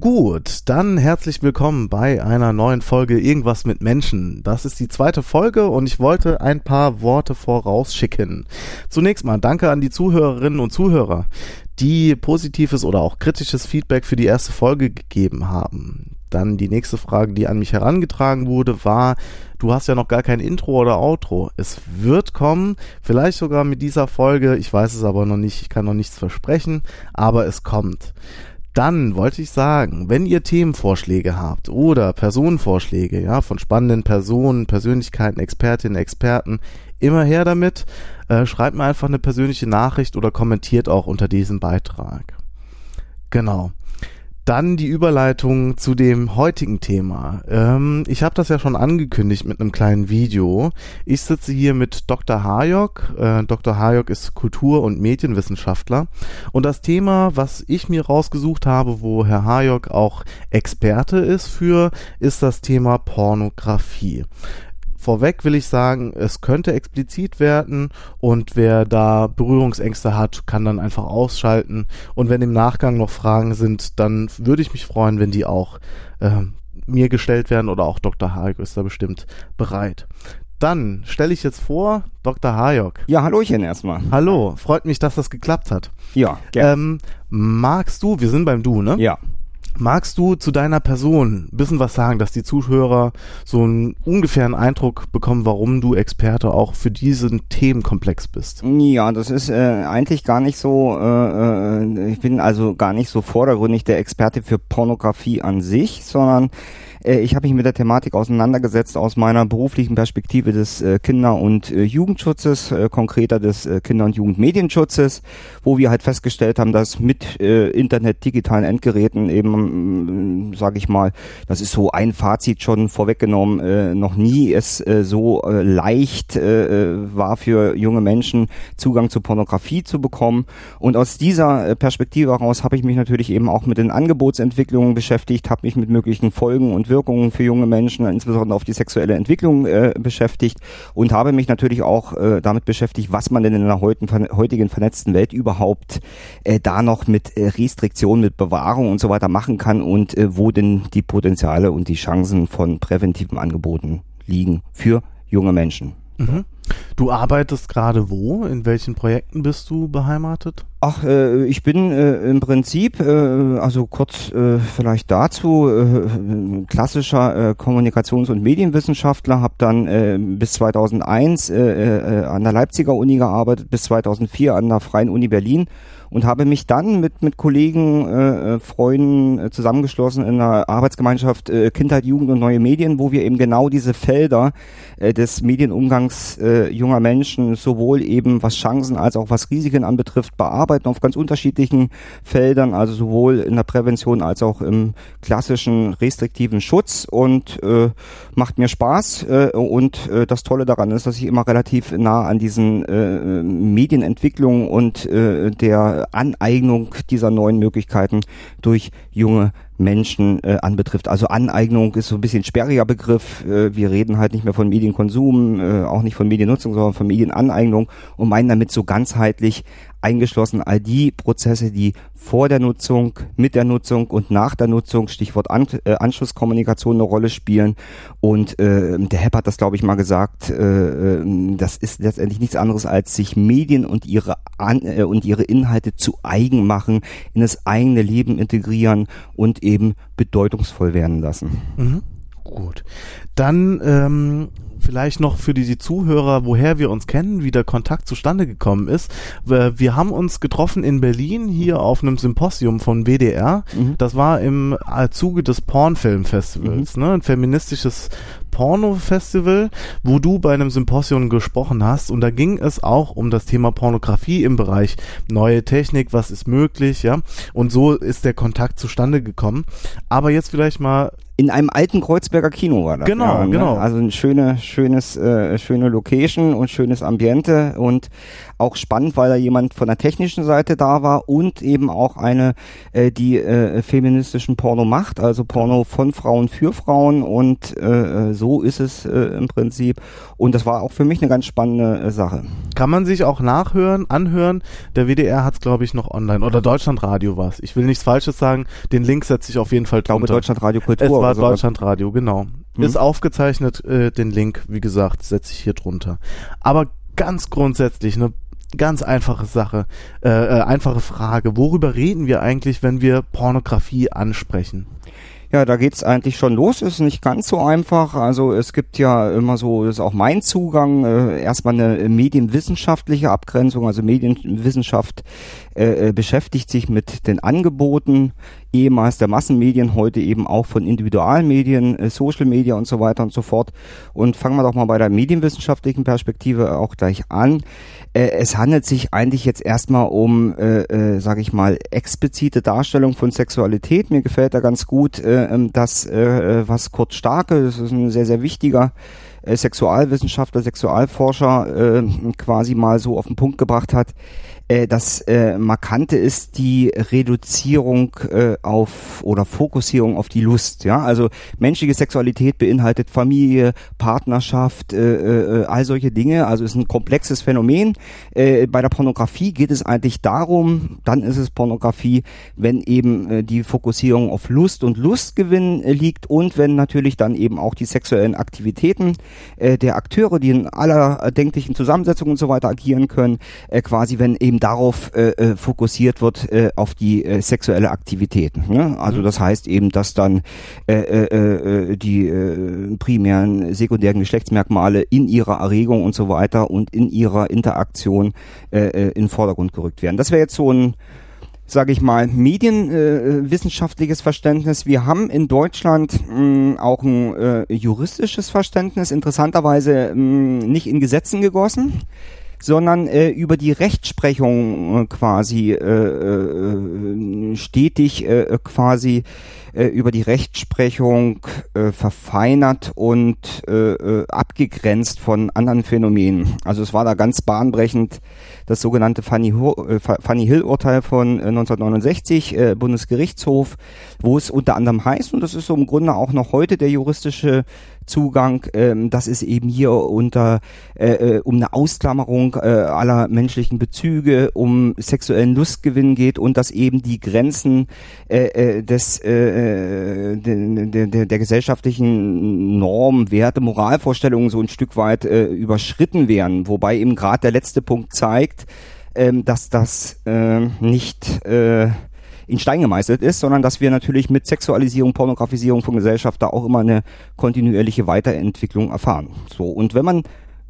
Gut, dann herzlich willkommen bei einer neuen Folge Irgendwas mit Menschen. Das ist die zweite Folge und ich wollte ein paar Worte vorausschicken. Zunächst mal danke an die Zuhörerinnen und Zuhörer, die positives oder auch kritisches Feedback für die erste Folge gegeben haben. Dann die nächste Frage, die an mich herangetragen wurde, war, du hast ja noch gar kein Intro oder Outro. Es wird kommen, vielleicht sogar mit dieser Folge, ich weiß es aber noch nicht, ich kann noch nichts versprechen, aber es kommt. Dann wollte ich sagen, wenn ihr Themenvorschläge habt oder Personenvorschläge, ja, von spannenden Personen, Persönlichkeiten, Expertinnen, Experten, immer her damit. Äh, schreibt mir einfach eine persönliche Nachricht oder kommentiert auch unter diesem Beitrag. Genau. Dann die Überleitung zu dem heutigen Thema. Ähm, ich habe das ja schon angekündigt mit einem kleinen Video. Ich sitze hier mit Dr. Hayok. Äh, Dr. Hayok ist Kultur- und Medienwissenschaftler. Und das Thema, was ich mir rausgesucht habe, wo Herr Hayok auch Experte ist für, ist das Thema Pornografie. Vorweg will ich sagen, es könnte explizit werden und wer da Berührungsängste hat, kann dann einfach ausschalten. Und wenn im Nachgang noch Fragen sind, dann würde ich mich freuen, wenn die auch äh, mir gestellt werden oder auch Dr. Hayek ist da bestimmt bereit. Dann stelle ich jetzt vor, Dr. Hayok. Ja, Hallöchen erstmal. Hallo, freut mich, dass das geklappt hat. Ja, gerne. Ähm, magst du, wir sind beim Du, ne? Ja. Magst du zu deiner Person ein bisschen was sagen, dass die Zuhörer so einen ungefähren Eindruck bekommen, warum du Experte auch für diesen Themenkomplex bist? Ja, das ist äh, eigentlich gar nicht so, äh, äh ich bin also gar nicht so vordergründig der Experte für Pornografie an sich, sondern äh, ich habe mich mit der Thematik auseinandergesetzt aus meiner beruflichen Perspektive des äh, Kinder- und äh, Jugendschutzes, konkreter des Kinder- und Jugendmedienschutzes, wo wir halt festgestellt haben, dass mit Internet, digitalen Endgeräten eben, mm, sage ich mal, das ist so ein Fazit schon vorweggenommen, noch nie es so leicht war für junge Menschen Zugang zu Pornografie zu bekommen. Und aus dieser Perspektive heraus habe ich mich natürlich eben auch mit den Angebotsentwicklungen beschäftigt, habe mich mit möglichen Folgen und Wirkungen für junge Menschen, insbesondere auf die sexuelle Entwicklung äh, beschäftigt und habe mich natürlich auch äh, damit beschäftigt, was man denn in der heutigen vernetzten Welt überhaupt äh, da noch mit äh, Restriktionen, mit Bewahrung und so weiter machen kann und äh, wo denn die Potenziale und die Chancen von präventiven Angeboten liegen für junge Menschen. Mhm. Du arbeitest gerade wo? In welchen Projekten bist du beheimatet? Ach, äh, ich bin äh, im Prinzip, äh, also kurz äh, vielleicht dazu, äh, klassischer äh, Kommunikations- und Medienwissenschaftler, habe dann äh, bis 2001 äh, äh, an der Leipziger Uni gearbeitet, bis 2004 an der Freien Uni Berlin und habe mich dann mit, mit Kollegen, äh, äh, Freunden äh, zusammengeschlossen in einer Arbeitsgemeinschaft äh, Kindheit, Jugend und neue Medien, wo wir eben genau diese Felder äh, des Medienumgangs äh, junger Menschen sowohl eben was Chancen als auch was Risiken anbetrifft bearbeiten auf ganz unterschiedlichen Feldern, also sowohl in der Prävention als auch im klassischen restriktiven Schutz und äh, macht mir Spaß äh, und äh, das Tolle daran ist, dass ich immer relativ nah an diesen äh, Medienentwicklungen und äh, der Aneignung dieser neuen Möglichkeiten durch junge Menschen äh, anbetrifft. Also Aneignung ist so ein bisschen sperriger Begriff. Äh, wir reden halt nicht mehr von Medienkonsum, äh, auch nicht von Mediennutzung, sondern von Medienaneignung und meinen damit so ganzheitlich eingeschlossen all die Prozesse, die vor der Nutzung, mit der Nutzung und nach der Nutzung, Stichwort An äh, Anschlusskommunikation eine Rolle spielen. Und äh, der Hepp hat das, glaube ich, mal gesagt, äh, äh, das ist letztendlich nichts anderes als sich Medien und ihre An äh, und ihre Inhalte zu eigen machen, in das eigene Leben integrieren und eben bedeutungsvoll werden lassen. Mhm. Gut. Dann ähm, vielleicht noch für die, die Zuhörer, woher wir uns kennen, wie der Kontakt zustande gekommen ist. Wir haben uns getroffen in Berlin hier auf einem Symposium von WDR. Mhm. Das war im äh, Zuge des Pornfilmfestivals, mhm. ne? Ein feministisches Porno-Festival, wo du bei einem Symposium gesprochen hast und da ging es auch um das Thema Pornografie im Bereich neue Technik, was ist möglich, ja. Und so ist der Kontakt zustande gekommen. Aber jetzt vielleicht mal in einem alten Kreuzberger Kino war das. Genau, ja, ne? genau. Also ein schöne, schönes, äh, schöne Location und schönes Ambiente und auch spannend, weil da jemand von der technischen Seite da war und eben auch eine, äh, die äh, feministischen Porno macht, also Porno von Frauen für Frauen und äh, so ist es äh, im Prinzip. Und das war auch für mich eine ganz spannende äh, Sache. Kann man sich auch nachhören, anhören. Der WDR hat es, glaube ich, noch online. Oder Deutschlandradio war. Ich will nichts Falsches sagen. Den Link setze ich auf jeden Fall Ich glaube drunter. Deutschlandradio Kultur. Es war. Deutschlandradio, genau. Mhm. Ist aufgezeichnet, äh, den Link, wie gesagt, setze ich hier drunter. Aber ganz grundsätzlich, eine ganz einfache Sache, äh, äh, einfache Frage. Worüber reden wir eigentlich, wenn wir Pornografie ansprechen? Ja, da geht's eigentlich schon los. Ist nicht ganz so einfach. Also es gibt ja immer so, das ist auch mein Zugang, äh, erstmal eine medienwissenschaftliche Abgrenzung. Also Medienwissenschaft äh, äh, beschäftigt sich mit den Angeboten ehemals der Massenmedien, heute eben auch von Individualmedien, äh, Social Media und so weiter und so fort. Und fangen wir doch mal bei der medienwissenschaftlichen Perspektive auch gleich an. Äh, es handelt sich eigentlich jetzt erstmal um, äh, äh, sage ich mal, explizite Darstellung von Sexualität. Mir gefällt da ganz gut äh, ähm, das, äh, was Kurt Starke, das ist ein sehr, sehr wichtiger äh, Sexualwissenschaftler, Sexualforscher äh, quasi mal so auf den Punkt gebracht hat. Äh, das äh, Markante ist die Reduzierung äh, auf oder Fokussierung auf die Lust. Ja, also menschliche Sexualität beinhaltet Familie, Partnerschaft, äh, äh, all solche Dinge. Also ist ein komplexes Phänomen. Äh, bei der Pornografie geht es eigentlich darum, dann ist es Pornografie, wenn eben äh, die Fokussierung auf Lust und Lustgewinn äh, liegt und wenn natürlich dann eben auch die sexuellen Aktivitäten äh, der Akteure, die in aller erdenklichen Zusammensetzungen und so weiter agieren können, äh, quasi wenn eben darauf äh, äh, fokussiert wird äh, auf die äh, sexuelle Aktivitäten. Ne? Also das heißt eben, dass dann äh, äh, äh, die äh, primären, sekundären Geschlechtsmerkmale in ihrer Erregung und so weiter und in ihrer Interaktion äh, äh, in den Vordergrund gerückt werden. Das wäre jetzt so ein sage ich mal, medienwissenschaftliches äh, Verständnis. Wir haben in Deutschland mh, auch ein äh, juristisches Verständnis, interessanterweise mh, nicht in Gesetzen gegossen sondern äh, über die Rechtsprechung äh, quasi äh, äh, stetig äh, quasi äh, über die Rechtsprechung äh, verfeinert und äh, äh, abgegrenzt von anderen Phänomenen. Also es war da ganz bahnbrechend das sogenannte Fanny, äh, Fanny Hill Urteil von äh, 1969 äh, Bundesgerichtshof, wo es unter anderem heißt und das ist so im Grunde auch noch heute der juristische Zugang, ähm, dass es eben hier unter äh, äh, um eine Ausklammerung äh, aller menschlichen Bezüge, um sexuellen Lustgewinn geht und dass eben die Grenzen äh, äh, des äh, der, der, der, der gesellschaftlichen Normen, Werte, Moralvorstellungen so ein Stück weit äh, überschritten werden, wobei eben gerade der letzte Punkt zeigt, ähm, dass das äh, nicht äh, in Stein gemeißelt ist, sondern dass wir natürlich mit Sexualisierung, Pornografisierung von Gesellschaft da auch immer eine kontinuierliche Weiterentwicklung erfahren. So und wenn man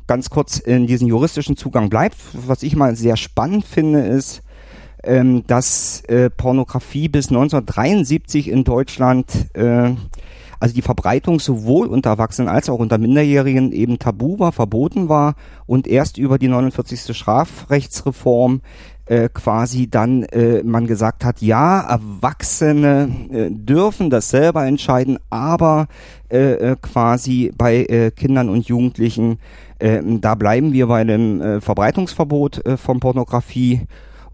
ganz kurz in diesen juristischen Zugang bleibt, was ich mal sehr spannend finde, ist, ähm, dass äh, Pornografie bis 1973 in Deutschland äh, also die Verbreitung sowohl unter Erwachsenen als auch unter Minderjährigen eben tabu war, verboten war und erst über die 49. Strafrechtsreform äh, quasi dann äh, man gesagt hat, ja, Erwachsene äh, dürfen das selber entscheiden, aber äh, äh, quasi bei äh, Kindern und Jugendlichen, äh, da bleiben wir bei dem äh, Verbreitungsverbot äh, von Pornografie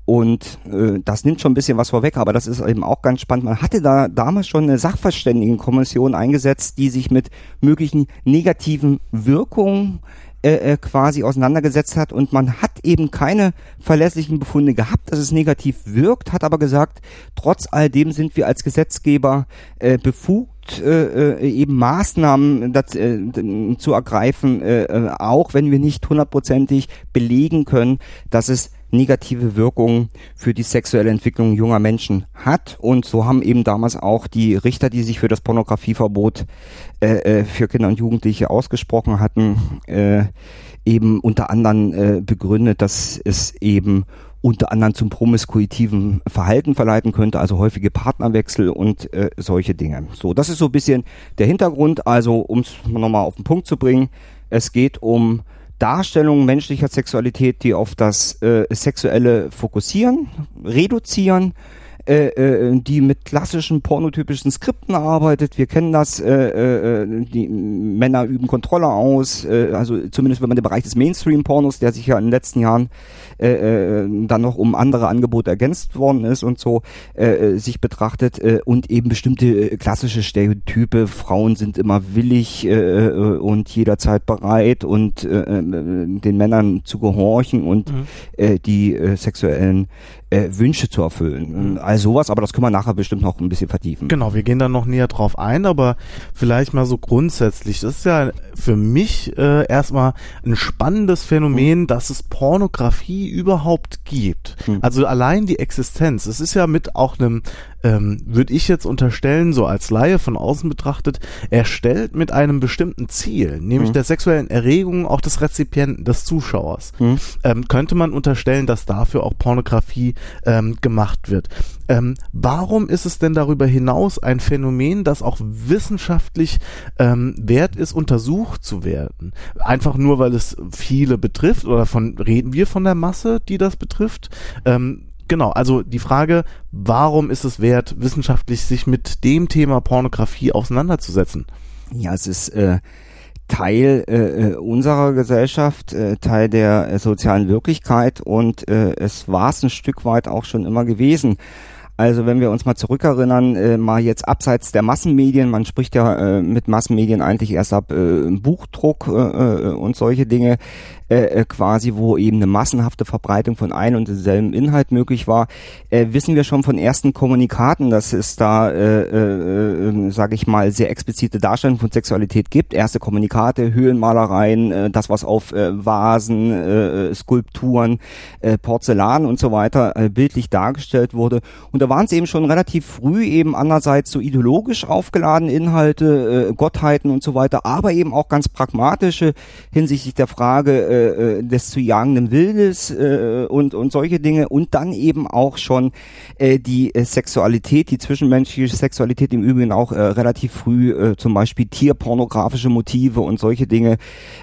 und äh, das nimmt schon ein bisschen was vorweg, aber das ist eben auch ganz spannend. Man hatte da damals schon eine Sachverständigenkommission eingesetzt, die sich mit möglichen negativen Wirkungen äh, äh, quasi auseinandergesetzt hat und man hat eben keine verlässlichen Befunde gehabt, dass es negativ wirkt, hat aber gesagt, trotz all dem sind wir als Gesetzgeber äh, befugt, äh, äh, eben Maßnahmen das, äh, zu ergreifen, äh, äh, auch wenn wir nicht hundertprozentig belegen können, dass es negative Wirkungen für die sexuelle Entwicklung junger Menschen hat. Und so haben eben damals auch die Richter, die sich für das Pornografieverbot äh, äh, für Kinder und Jugendliche ausgesprochen hatten, äh, eben unter anderem äh, begründet, dass es eben unter anderem zum promiskuitiven Verhalten verleiten könnte, also häufige Partnerwechsel und äh, solche Dinge. So, das ist so ein bisschen der Hintergrund. Also, um es nochmal auf den Punkt zu bringen, es geht um Darstellungen menschlicher Sexualität, die auf das äh, Sexuelle fokussieren, reduzieren, äh, äh, die mit klassischen pornotypischen Skripten arbeitet. Wir kennen das, äh, äh, die Männer üben Kontrolle aus, äh, also zumindest wenn man den Bereich des Mainstream-Pornos, der sich ja in den letzten Jahren äh, äh, dann noch um andere Angebote ergänzt worden ist und so, äh, äh sich betrachtet äh, und eben bestimmte äh, klassische Stereotype, Frauen sind immer willig äh, äh, und jederzeit bereit und äh, den Männern zu gehorchen und mhm. äh, die äh, sexuellen äh, Wünsche zu erfüllen. Mhm. All sowas, aber das können wir nachher bestimmt noch ein bisschen vertiefen. Genau, wir gehen dann noch näher drauf ein, aber vielleicht mal so grundsätzlich. Das ist ja für mich äh, erstmal ein spannendes Phänomen, mhm. dass es Pornografie überhaupt gibt. Mhm. Also allein die Existenz. Es ist ja mit auch einem ähm, würde ich jetzt unterstellen, so als Laie von außen betrachtet, erstellt mit einem bestimmten Ziel, nämlich mhm. der sexuellen Erregung auch des Rezipienten, des Zuschauers. Mhm. Ähm, könnte man unterstellen, dass dafür auch Pornografie ähm, gemacht wird. Ähm, warum ist es denn darüber hinaus ein Phänomen, das auch wissenschaftlich ähm, wert ist, untersucht zu werden? Einfach nur, weil es viele betrifft oder von reden wir von der Masse, die das betrifft? Ähm, Genau, also die Frage, warum ist es wert, wissenschaftlich sich mit dem Thema Pornografie auseinanderzusetzen? Ja, es ist äh, Teil äh, äh unserer Gesellschaft, äh, Teil der äh, sozialen Wirklichkeit und äh, es war es ein Stück weit auch schon immer gewesen. Also wenn wir uns mal zurückerinnern, äh, mal jetzt abseits der Massenmedien, man spricht ja äh, mit Massenmedien eigentlich erst ab äh, Buchdruck äh, äh, und solche Dinge, äh, äh, quasi, wo eben eine massenhafte Verbreitung von einem und demselben Inhalt möglich war, äh, wissen wir schon von ersten Kommunikaten, dass es da, äh, äh, äh sage ich mal, sehr explizite Darstellungen von Sexualität gibt. Erste Kommunikate, Höhlenmalereien, äh, das was auf äh, Vasen, äh, Skulpturen, äh, Porzellan und so weiter äh, bildlich dargestellt wurde. Und da waren es eben schon relativ früh eben andererseits so ideologisch aufgeladene Inhalte, äh, Gottheiten und so weiter, aber eben auch ganz pragmatische hinsichtlich der Frage, äh, äh, des zu jagenden Wildes äh, und, und solche Dinge. Und dann eben auch schon äh, die äh, Sexualität, die zwischenmenschliche Sexualität im Übrigen auch äh, relativ früh, äh, zum Beispiel tierpornografische Motive und solche Dinge.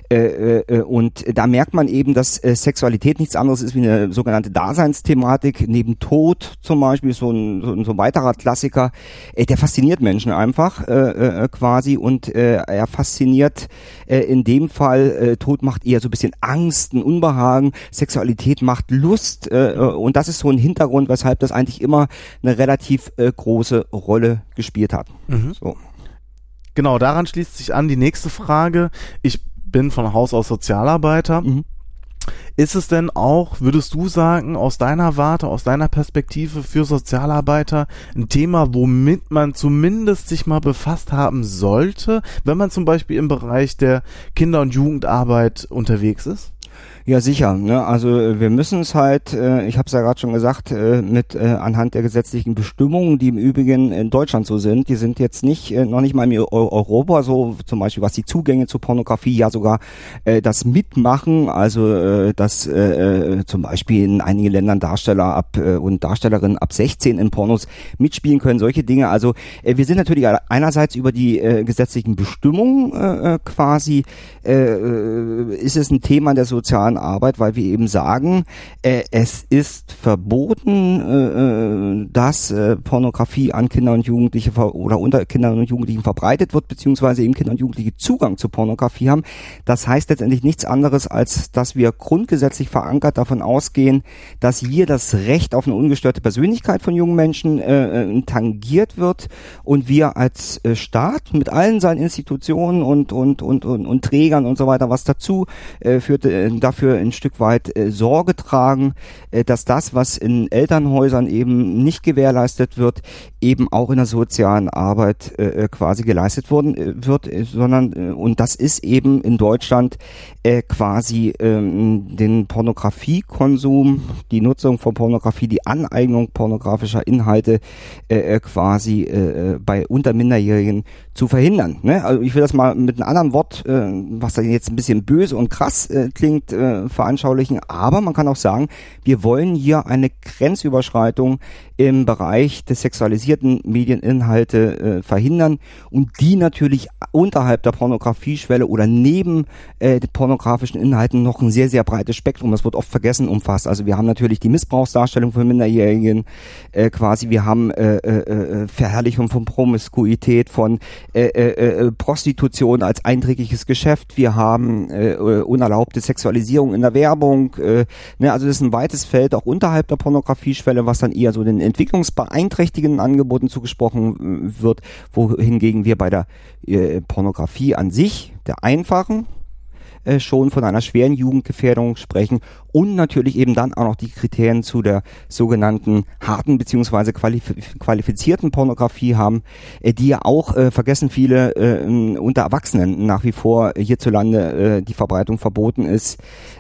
Äh, äh, und da merkt man eben, dass äh, Sexualität nichts anderes ist wie eine sogenannte Daseinsthematik, neben Tod zum Beispiel, so ein, so ein, so ein weiterer Klassiker, äh, der fasziniert Menschen einfach äh, äh, quasi. Und äh, er fasziniert äh, in dem Fall, äh, Tod macht eher so ein bisschen Angst, ein Unbehagen, Sexualität macht Lust äh, äh, und das ist so ein Hintergrund, weshalb das eigentlich immer eine relativ äh, große Rolle gespielt hat. Mhm. So. Genau, daran schließt sich an die nächste Frage. Ich bin von Haus aus Sozialarbeiter. Mhm. Ist es denn auch, würdest du sagen, aus deiner Warte, aus deiner Perspektive für Sozialarbeiter ein Thema, womit man zumindest sich mal befasst haben sollte, wenn man zum Beispiel im Bereich der Kinder- und Jugendarbeit unterwegs ist? Ja, sicher. Ne? Also äh, wir müssen es halt, äh, ich habe es ja gerade schon gesagt, äh, mit äh, anhand der gesetzlichen Bestimmungen, die im Übrigen in Deutschland so sind, die sind jetzt nicht äh, noch nicht mal in Europa so, zum Beispiel was die Zugänge zur Pornografie, ja sogar äh, das Mitmachen, also äh, dass äh, äh zum Beispiel in einigen Ländern Darsteller ab äh, und Darstellerinnen ab 16 in Pornos mitspielen können, solche Dinge. Also äh, wir sind natürlich einerseits über die äh, gesetzlichen Bestimmungen äh, äh quasi, äh, äh, ist es ein Thema der sozialen an Arbeit, weil wir eben sagen, äh, es ist verboten, äh, äh, dass äh, Pornografie an Kinder und Jugendliche oder unter Kindern und Jugendlichen verbreitet wird, beziehungsweise eben Kinder und Jugendliche Zugang zu Pornografie haben. Das heißt letztendlich nichts anderes, als dass wir grundgesetzlich verankert davon ausgehen, dass hier das Recht auf eine ungestörte Persönlichkeit von jungen Menschen äh, äh tangiert wird und wir als äh, Staat mit allen seinen Institutionen und, und, und, und, und Trägern und so weiter, was dazu äh, führt, äh, dafür dafür ein Stück weit äh, Sorge tragen, äh, dass das, was in Elternhäusern eben nicht gewährleistet wird, eben auch in der sozialen Arbeit äh, äh quasi geleistet worden äh, wird, äh, sondern und das ist eben in Deutschland quasi ähm, den Pornografiekonsum, die Nutzung von Pornografie, die Aneignung pornografischer Inhalte quasi bei Unterminderjährigen zu verhindern. Ne? Also ich will das mal mit einem anderen Wort, äh, was da jetzt ein bisschen böse und krass äh, klingt, äh, veranschaulichen. Aber man kann auch sagen, wir wollen hier eine Grenzüberschreitung im Bereich des sexualisierten Medieninhalte äh, verhindern und die natürlich unterhalb der Pornografieschwelle oder neben äh, pornografischen Inhalten noch ein sehr, sehr breites Spektrum, das wird oft vergessen, umfasst. Also wir haben natürlich die Missbrauchsdarstellung von Minderjährigen äh, quasi, wir haben äh, äh, äh Verherrlichung von Promiskuität, von äh, äh, äh, Prostitution als einträgliches Geschäft, wir haben äh, unerlaubte Sexualisierung in der Werbung, äh, ne, also das ist ein weites Feld auch unterhalb der Pornografieschwelle, was dann eher so den entwicklungsbeeinträchtigenden Angeboten zugesprochen äh, wird, wohingegen wir bei der äh, Pornografie an sich, der einfachen, äh, schon von einer schweren Jugendgefährdung sprechen und natürlich eben dann auch noch die Kriterien zu der sogenannten harten beziehungsweise qualif qualifizierten Pornografie haben, äh, die ja auch, äh, vergessen viele, äh, unter Erwachsenen nach wie vor hierzulande äh, die Verbreitung verboten ist.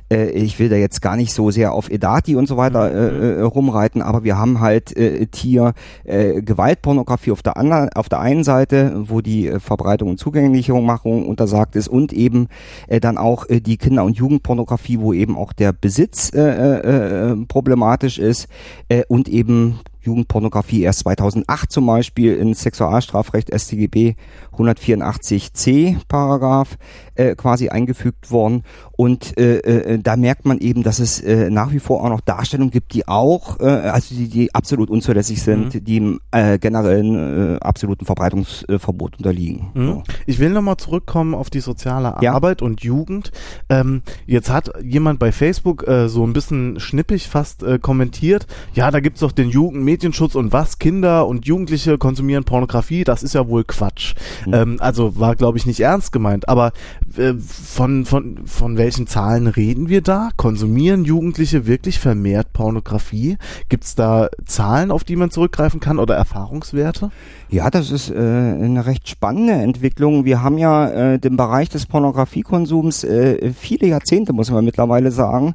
Äh, ich will da jetzt gar nicht so sehr auf Edati und so weiter äh, äh, rumreiten, aber wir haben halt äh, Tier äh, Gewaltpornografie auf der anderen, auf der einen Seite, wo die äh, Verbreitung und Zugänglichmachung untersagt ist und eben äh, dann auch äh, die Kinder- und Jugendpornografie, wo eben auch der Besitz äh, äh, äh problematisch ist äh, und eben Jugendpornografie erst 2008 zum Beispiel in Sexualstrafrecht StGB 184c Paragraph äh, quasi eingefügt worden und äh, äh, da merkt man eben, dass es äh, nach wie vor auch noch Darstellungen gibt, die auch, äh, also die, die absolut unzulässig sind, mhm. die im äh, generellen äh, absoluten Verbreitungsverbot unterliegen. Mhm. So. Ich will nochmal zurückkommen auf die soziale ja. Arbeit und Jugend. Ähm, jetzt hat jemand bei Facebook äh, so ein bisschen schnippig fast äh, kommentiert, ja, da gibt's doch den Jugendmedienschutz und was, Kinder und Jugendliche konsumieren Pornografie, das ist ja wohl Quatsch. Mhm. Ähm, also war, glaube ich, nicht ernst gemeint, aber äh, von, von, von welchen Zahlen reden wir da? Konsumieren Jugendliche wirklich vermehrt Pornografie? Gibt es da Zahlen, auf die man zurückgreifen kann oder Erfahrungswerte? Ja, das ist äh, eine recht spannende Entwicklung. Wir haben ja äh, den Bereich des Pornografiekonsums äh, viele Jahrzehnte, muss man mittlerweile sagen.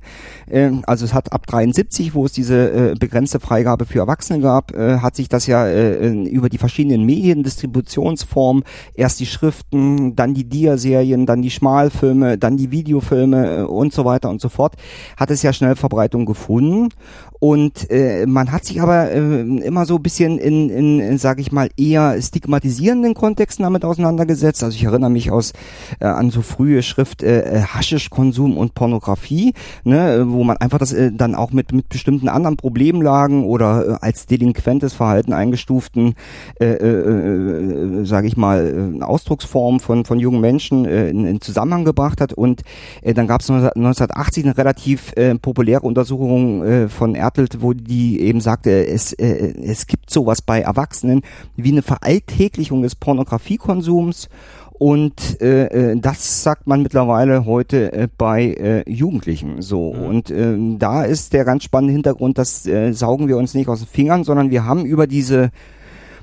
Äh, also es hat ab 73, wo es diese äh, begrenzte Freigabe für Erwachsene gab, äh, hat sich das ja äh, über die verschiedenen Mediendistributionsformen, erst die Schriften, dann die Dia-Serien, dann die Schmalfilme, dann die Videofilme äh, und so weiter und so fort, hat es ja schnell Verbreitung gefunden. Und äh, man hat sich aber äh, immer so ein bisschen in, in, in sage ich mal, eher stigmatisierenden Kontexten damit auseinandergesetzt. Also ich erinnere mich aus äh, an so frühe Schrift äh, äh Haschischkonsum und Pornografie, ne, wo man einfach das äh, dann auch mit mit bestimmten anderen Problemlagen oder äh, als delinquentes Verhalten eingestuften, äh, äh, äh, sage ich mal, äh, Ausdrucksform von von jungen Menschen äh, in, in Zusammenhang gebracht hat. Und äh, dann gab es 1980 eine relativ äh, populäre Untersuchung äh, von Ertelt, wo die eben sagte, es, äh, es gibt sowas bei Erwachsenen wie eine Veralltäglichung des Pornografiekonsums und äh, äh, das sagt man mittlerweile heute äh, bei äh, Jugendlichen so. Mhm. Und äh, da ist der ganz spannende Hintergrund, das äh, saugen wir uns nicht aus den Fingern, sondern wir haben über diese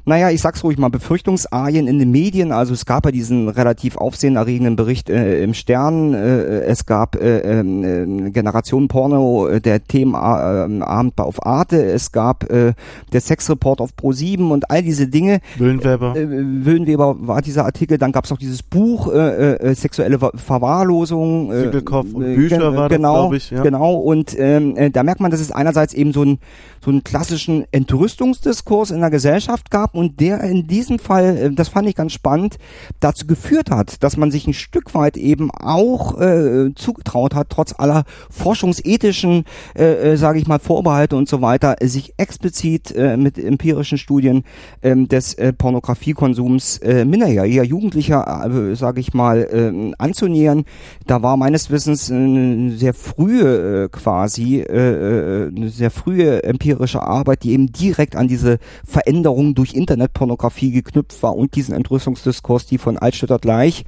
naja, ich sag's ruhig mal, Befürchtungsarien in den Medien. Also es gab ja diesen relativ aufsehenerregenden Bericht äh, im Stern. Äh, es gab äh, äh, Generation Porno, äh, der Themenabend äh, auf Arte. Es gab äh, der Sexreport auf Pro7 und all diese Dinge. Wöhnweber. Äh, Wöhnweber war dieser Artikel. Dann gab's auch dieses Buch äh, äh, Sexuelle Verwahrlosung. Äh, Siegelkopf und Bücher war genau, das, glaube ich. Ja. Genau. Und ähm, äh, da merkt man, dass es einerseits eben so, ein, so einen klassischen Entrüstungsdiskurs in der Gesellschaft gab und der in diesem Fall, äh, das fand ich ganz spannend, dazu geführt hat, dass man sich ein Stück weit eben auch äh, zugetraut hat, trotz aller forschungsethischen, äh, äh, sage ich mal, Vorbehalte und so weiter, sich explizit äh, mit empirischen Studien äh, des äh, Pornografiekonsums äh, minderjähriger Jugendlicher, äh, sage ich mal, äh, anzunähern. Da war meines Wissens eine sehr frühe äh, quasi, äh, äh, eine sehr frühe empirische Arbeit, die eben direkt an diese Veränderung durch Internetpornografie geknüpft war und diesen Entrüstungsdiskurs, die von Altstädter gleich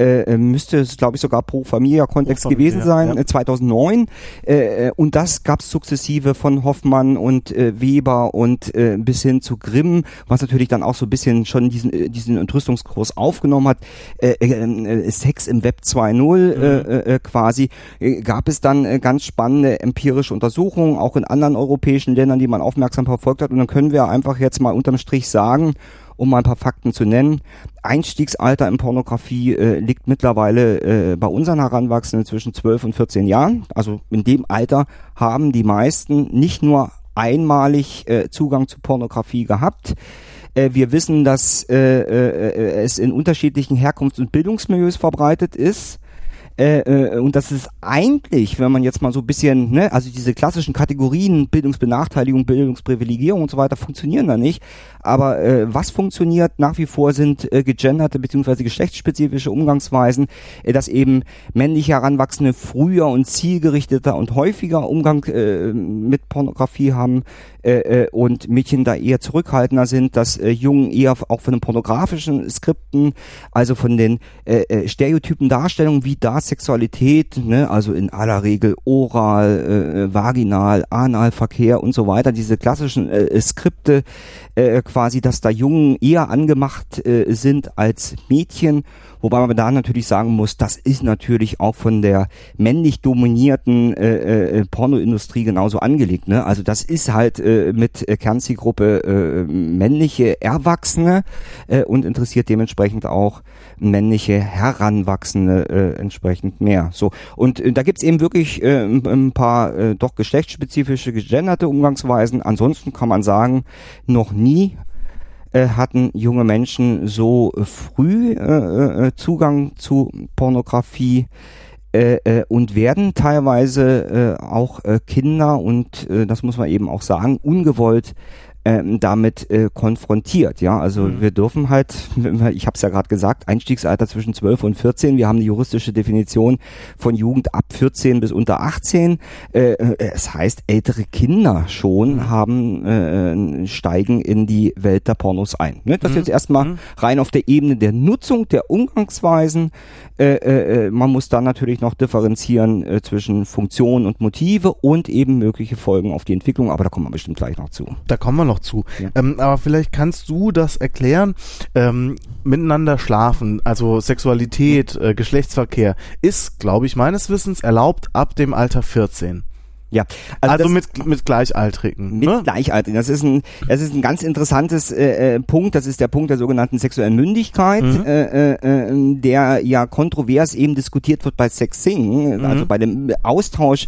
äh, äh, müsste es, glaube ich, sogar pro Familia-Kontext gewesen sein, ja. 2009. Äh, äh, und das gab es sukzessive von Hoffmann und äh, Weber und äh, bis hin zu Grimm, was natürlich dann auch so ein bisschen schon diesen, äh, diesen Entrüstungskurs aufgenommen hat. Äh, äh, Sex im Web 2.0 mhm. äh, äh, quasi. Äh, gab es dann äh, ganz spannende empirische Untersuchungen, auch in anderen europäischen Ländern, die man aufmerksam verfolgt hat. Und dann können wir einfach jetzt mal unterm Strich sagen, um mal ein paar Fakten zu nennen. Einstiegsalter in Pornografie äh, liegt mittlerweile äh, bei unseren Heranwachsenden zwischen 12 und 14 Jahren. Also in dem Alter haben die meisten nicht nur einmalig äh, Zugang zu Pornografie gehabt. Äh, wir wissen, dass äh, äh, es in unterschiedlichen Herkunfts- und Bildungsmilieus verbreitet ist. Äh, äh, und das ist eigentlich, wenn man jetzt mal so ein bisschen, ne, also diese klassischen Kategorien Bildungsbenachteiligung, Bildungsprivilegierung und so weiter funktionieren da nicht. Aber äh, was funktioniert nach wie vor sind äh, gegenderte bzw. geschlechtsspezifische Umgangsweisen, äh, dass eben männliche Heranwachsende früher und zielgerichteter und häufiger Umgang äh, mit Pornografie haben äh, äh, und Mädchen da eher zurückhaltender sind, dass äh, Jungen eher auch von den pornografischen Skripten, also von den äh, äh, stereotypen Darstellungen wie da Sexualität, ne, also in aller Regel oral, äh, äh, vaginal, Analverkehr und so weiter, diese klassischen äh, Skripte äh, quasi, dass da Jungen eher angemacht äh, sind als Mädchen Wobei man da natürlich sagen muss, das ist natürlich auch von der männlich dominierten äh, äh, Pornoindustrie genauso angelegt. Ne? Also das ist halt äh, mit äh, Kernzielgruppe äh, männliche Erwachsene äh, und interessiert dementsprechend auch männliche Heranwachsende äh, entsprechend mehr. So und äh, da gibt's eben wirklich äh, ein paar äh, doch geschlechtsspezifische gegenderte Umgangsweisen. Ansonsten kann man sagen, noch nie äh, hatten junge Menschen so früh äh, äh, Zugang zu Pornografie äh, äh, und werden teilweise äh, auch äh, Kinder und äh, das muss man eben auch sagen ungewollt ähm, damit äh, konfrontiert. Ja, also mhm. wir dürfen halt, ich habe es ja gerade gesagt, Einstiegsalter zwischen 12 und 14. Wir haben die juristische Definition von Jugend ab 14 bis unter 18. Äh, äh, es heißt, ältere Kinder schon mhm. haben äh, steigen in die Welt der Pornos ein. Ne? Das mhm. jetzt erstmal mhm. rein auf der Ebene der Nutzung der Umgangsweisen. Äh, äh, äh, man muss dann natürlich noch differenzieren äh, zwischen Funktion und Motive und eben mögliche Folgen auf die Entwicklung, aber da kommen wir bestimmt gleich noch zu. Da kommen wir noch zu. Ja. Ähm, aber vielleicht kannst du das erklären. Ähm, miteinander schlafen, also Sexualität, äh, Geschlechtsverkehr, ist, glaube ich, meines Wissens erlaubt ab dem Alter 14. Ja, also, also mit mit Gleichaltrigen. Mit ne? Gleichaltrigen. Das ist ein das ist ein ganz interessantes äh, äh, Punkt. Das ist der Punkt der sogenannten sexuellen Mündigkeit, mhm. äh, äh, äh der ja kontrovers eben diskutiert wird bei Sexing, mhm. also bei dem Austausch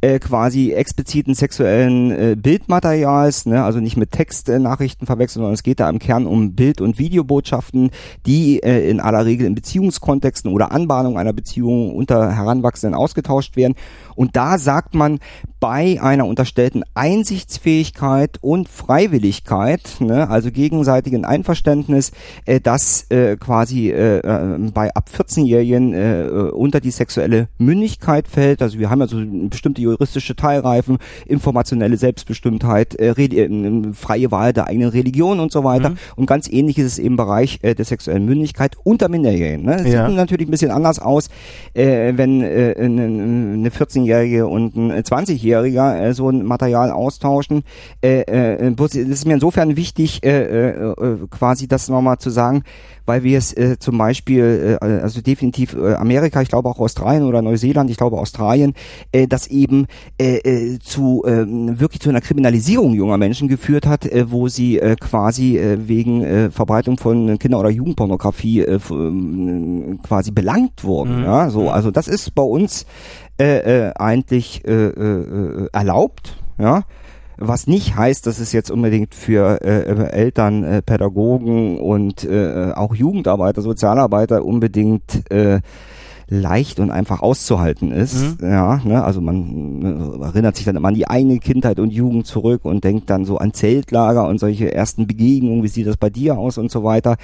äh, quasi expliziten sexuellen äh, Bildmaterials, ne? also nicht mit Textnachrichten äh, verwechseln, sondern es geht da im Kern um Bild- und Videobotschaften, die äh, in aller Regel in Beziehungskontexten oder Anbahnung einer Beziehung unter Heranwachsenden ausgetauscht werden. Und da sagt man, bei einer unterstellten Einsichtsfähigkeit und Freiwilligkeit, ne, also gegenseitigen Einverständnis, äh, das äh, quasi äh, äh bei ab 14-Jährigen äh, unter die sexuelle Mündigkeit fällt. Also wir haben ja so bestimmte juristische Teilreifen, informationelle Selbstbestimmtheit, äh, äh, freie Wahl der eigenen Religion und so weiter. Mhm. Und ganz ähnlich ist es im Bereich äh, der sexuellen Mündigkeit unter Minderjährigen. Ne? Das ja. sieht natürlich ein bisschen anders aus, äh, wenn äh, eine 14-Jährige und ein 20-Jährige 20-Jähriger äh, so ein Material austauschen. Äh, äh, das ist mir insofern wichtig, äh, äh, äh quasi das nochmal zu sagen, weil wir es äh, zum Beispiel, äh, also definitiv äh, Amerika, ich glaube auch Australien oder Neuseeland, ich glaube Australien, äh, das eben äh, äh, zu äh, wirklich zu einer Kriminalisierung junger Menschen geführt hat, äh, wo sie äh, quasi äh, wegen äh, Verbreitung von Kinder- oder Jugendpornografie äh, äh, quasi belangt wurden. Mhm. Ja, so, mhm. also das ist bei uns äh, äh, eigentlich äh, äh, erlaubt. Ja, was nicht heißt, dass es jetzt unbedingt für äh, Eltern, äh, Pädagogen und äh, auch Jugendarbeiter, Sozialarbeiter unbedingt äh, leicht und einfach auszuhalten ist. Mhm. Ja, ne, also man ne, erinnert sich dann immer an die eigene Kindheit und Jugend zurück und denkt dann so an Zeltlager und solche ersten Begegnungen, wie sieht das bei dir aus und so weiter.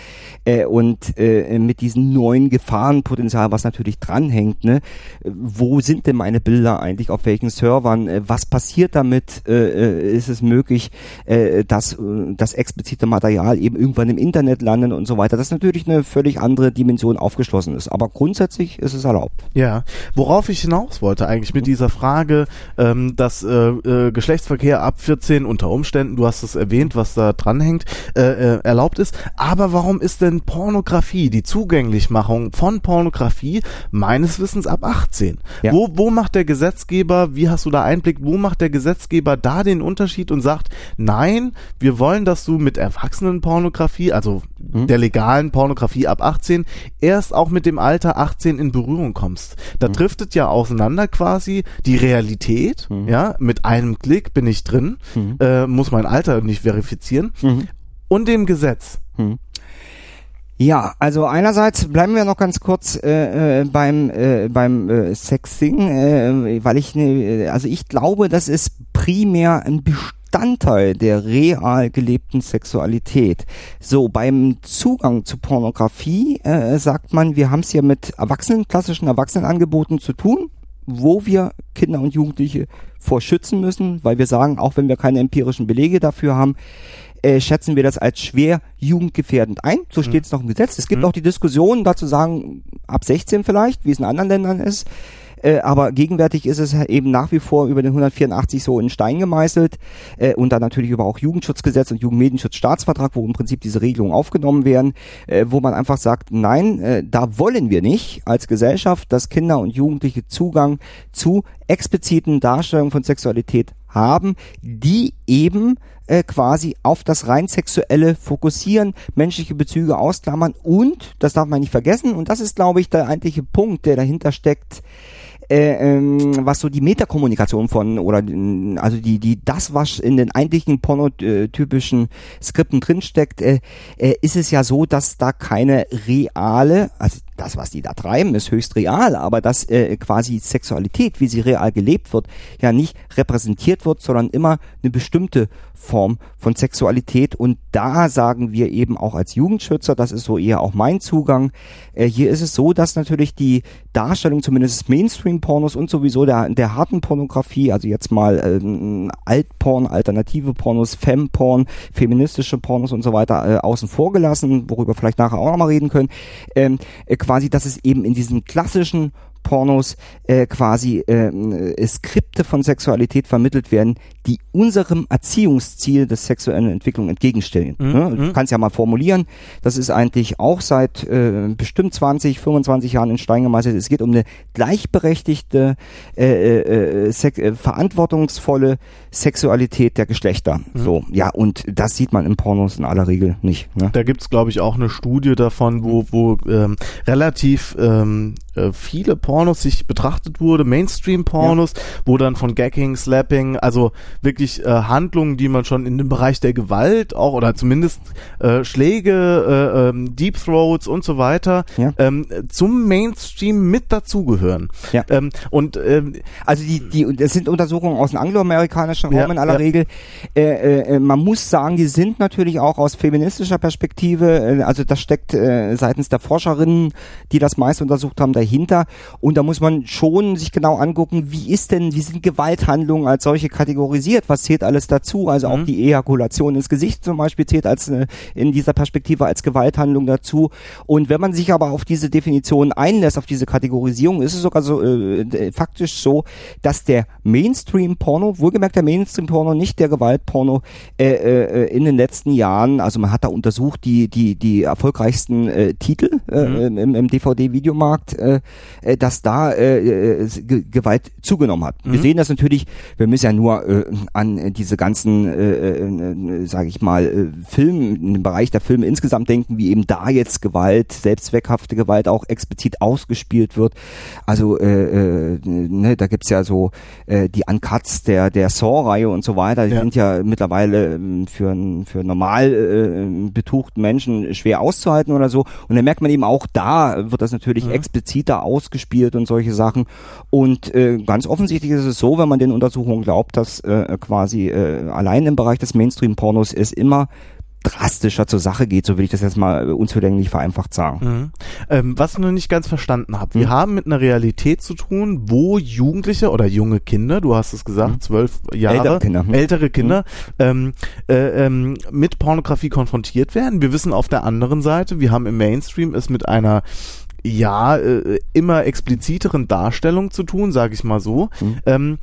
Äh, und äh, mit diesem neuen Gefahrenpotenzial, was natürlich dranhängt, ne, wo sind denn meine Bilder eigentlich, auf welchen Servern, äh, was passiert damit, äh, äh ist es möglich, äh, dass äh, das explizite Material eben irgendwann im Internet landet und so weiter. Das ist natürlich eine völlig andere Dimension aufgeschlossen ist. Aber grundsätzlich ist es es erlaubt. Ja, worauf ich hinaus wollte eigentlich mit dieser Frage, ähm, dass äh, äh, Geschlechtsverkehr ab 14 unter Umständen, du hast es erwähnt, was da dranhängt, äh, äh, erlaubt ist. Aber warum ist denn Pornografie, die Zugänglichmachung von Pornografie meines Wissens ab 18? Ja. Wo, wo macht der Gesetzgeber, wie hast du da Einblick, wo macht der Gesetzgeber da den Unterschied und sagt, nein, wir wollen, dass du mit Erwachsenenpornografie, also mhm. der legalen Pornografie ab 18 erst auch mit dem Alter 18 in Berührung kommst. Da mhm. driftet ja auseinander quasi die Realität, mhm. ja, mit einem Klick bin ich drin, mhm. äh, muss mein Alter nicht verifizieren mhm. und dem Gesetz. Mhm. Ja, also einerseits bleiben wir noch ganz kurz äh, äh, beim äh, beim äh, Sexing, äh, weil ich ne, also ich glaube, das ist primär ein Bestandteil der real gelebten Sexualität. So beim Zugang zu Pornografie äh, sagt man, wir haben es hier mit Erwachsenen, klassischen Erwachsenenangeboten zu tun, wo wir Kinder und Jugendliche vor schützen müssen, weil wir sagen, auch wenn wir keine empirischen Belege dafür haben, äh, schätzen wir das als schwer jugendgefährdend ein. So steht es mhm. noch im Gesetz. Es gibt mhm. auch die Diskussion dazu sagen, ab 16 vielleicht, wie es in anderen Ländern ist. Äh, aber gegenwärtig ist es eben nach wie vor über den 184 so in Stein gemeißelt äh, und dann natürlich über auch Jugendschutzgesetz und Jugendmedienschutzstaatsvertrag, wo im Prinzip diese Regelungen aufgenommen werden, äh, wo man einfach sagt, nein, äh, da wollen wir nicht als Gesellschaft, dass Kinder und Jugendliche Zugang zu expliziten Darstellungen von Sexualität haben, die eben äh, quasi auf das rein sexuelle fokussieren, menschliche Bezüge ausklammern und, das darf man nicht vergessen, und das ist, glaube ich, der eigentliche Punkt, der dahinter steckt, äh, ähm, was so die Metakommunikation von oder also die die das was in den eigentlichen pornotypischen Skripten drinsteckt, äh, äh, ist es ja so, dass da keine reale, also das, was die da treiben, ist höchst real, aber dass äh, quasi Sexualität, wie sie real gelebt wird, ja nicht repräsentiert wird, sondern immer eine bestimmte Form von Sexualität. Und da sagen wir eben auch als Jugendschützer, das ist so eher auch mein Zugang. Äh, hier ist es so, dass natürlich die Darstellung zumindest Mainstream-Pornos und sowieso der, der harten Pornografie, also jetzt mal äh, Altporn, alternative Pornos, Femporn, feministische Pornos und so weiter äh, außen vor gelassen, worüber vielleicht nachher auch nochmal reden können, ähm, äh, quasi, dass es eben in diesen klassischen Pornos äh, quasi äh, Skripte von Sexualität vermittelt werden, die unserem Erziehungsziel des sexuellen Entwicklung entgegenstellen. Mhm. Ne? Du mhm. kannst ja mal formulieren, das ist eigentlich auch seit äh, bestimmt 20, 25 Jahren in Stein gemeißelt. Es geht um eine gleichberechtigte, äh, äh, äh, äh, verantwortungsvolle Sexualität der Geschlechter. Mhm. So, ja, und das sieht man im Pornos in aller Regel nicht. Ne? Da gibt's glaube ich, auch eine Studie davon, wo, wo ähm, relativ ähm, äh, viele Pornos sich betrachtet wurde, Mainstream-Pornos, ja. wo dann von Gagging, Slapping, also wirklich äh, Handlungen, die man schon in dem Bereich der Gewalt auch oder zumindest äh, Schläge, äh, ähm, Deep Throats und so weiter ja. ähm, zum Mainstream mit dazugehören. Ja. Ähm, und ähm, also die, die, das sind Untersuchungen aus dem angloamerikanischen Raum ja, in aller Regel. Äh, äh, man muss sagen, die sind natürlich auch aus feministischer Perspektive, äh, also das steckt äh, seitens der Forscherinnen, die das meist untersucht haben, dahinter. Und da muss man schon sich genau angucken, wie ist denn, wie sind Gewalthandlungen als solche kategorisiert? Was zählt alles dazu? Also mhm. auch die Ejakulation ins Gesicht zum Beispiel zählt als äh, in dieser Perspektive als Gewalthandlung dazu. Und wenn man sich aber auf diese Definition einlässt, auf diese Kategorisierung, ist es sogar so äh, faktisch so, dass der Mainstream-Porno, wohlgemerkt der Mainstream-Porno, nicht der Gewaltporno, äh, äh, in den letzten Jahren, also man hat da untersucht die die die erfolgreichsten äh, Titel äh, mhm. im, im DVD-Videomarkt, äh, äh, dass da äh, äh Gewalt zugenommen hat. Mhm. Wir sehen das natürlich, wir müssen ja nur äh, an diese ganzen, äh, äh, sage ich mal, äh, Film, im Bereich der Filme insgesamt denken, wie eben da jetzt Gewalt, selbstzweckhafte Gewalt auch explizit ausgespielt wird. Also äh, äh, ne, da gibt's ja so äh, die Uncuts der, der Saw-Reihe und so weiter, die ja. sind ja mittlerweile äh, für, für normal äh, betuchten Menschen schwer auszuhalten oder so. Und dann merkt man eben auch, da wird das natürlich mhm. Expliziter ausgespielt und solche Sachen. Und äh, ganz offensichtlich ist es so, wenn man den Untersuchungen glaubt, dass äh, quasi äh, allein im Bereich des Mainstream-Pornos es immer drastischer zur Sache geht, so will ich das jetzt mal äh, unzulänglich vereinfacht sagen. Mhm. Ähm, was ich noch nicht ganz verstanden habe, wir mhm. haben mit einer Realität zu tun, wo Jugendliche oder junge Kinder, du hast es gesagt, mhm. zwölf Jahre, ältere Kinder, mhm. ältere Kinder mhm. ähm, äh, ähm, mit Pornografie konfrontiert werden. Wir wissen auf der anderen Seite, wir haben im Mainstream es mit einer ja, äh, immer expliziteren Darstellung zu tun, sage ich mal so. Mhm. Ähm,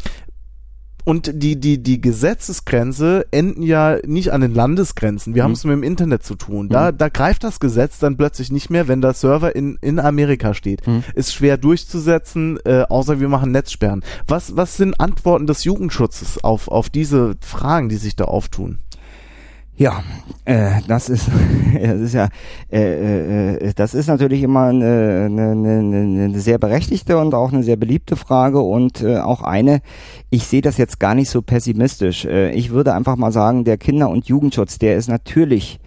und die, die, die Gesetzesgrenze enden ja nicht an den Landesgrenzen. Wir mhm. haben es mit dem Internet zu tun. Da, mhm. da greift das Gesetz dann plötzlich nicht mehr, wenn der Server in, in Amerika steht. Mhm. Ist schwer durchzusetzen, äh, außer wir machen Netzsperren. Was, was sind Antworten des Jugendschutzes auf, auf diese Fragen, die sich da auftun? Ja, äh, das ist, das ist ja, äh, äh, das ist natürlich immer eine, eine, eine, eine sehr berechtigte und auch eine sehr beliebte Frage und äh, auch eine, ich sehe das jetzt gar nicht so pessimistisch. Äh, ich würde einfach mal sagen, der Kinder- und Jugendschutz, der ist natürlich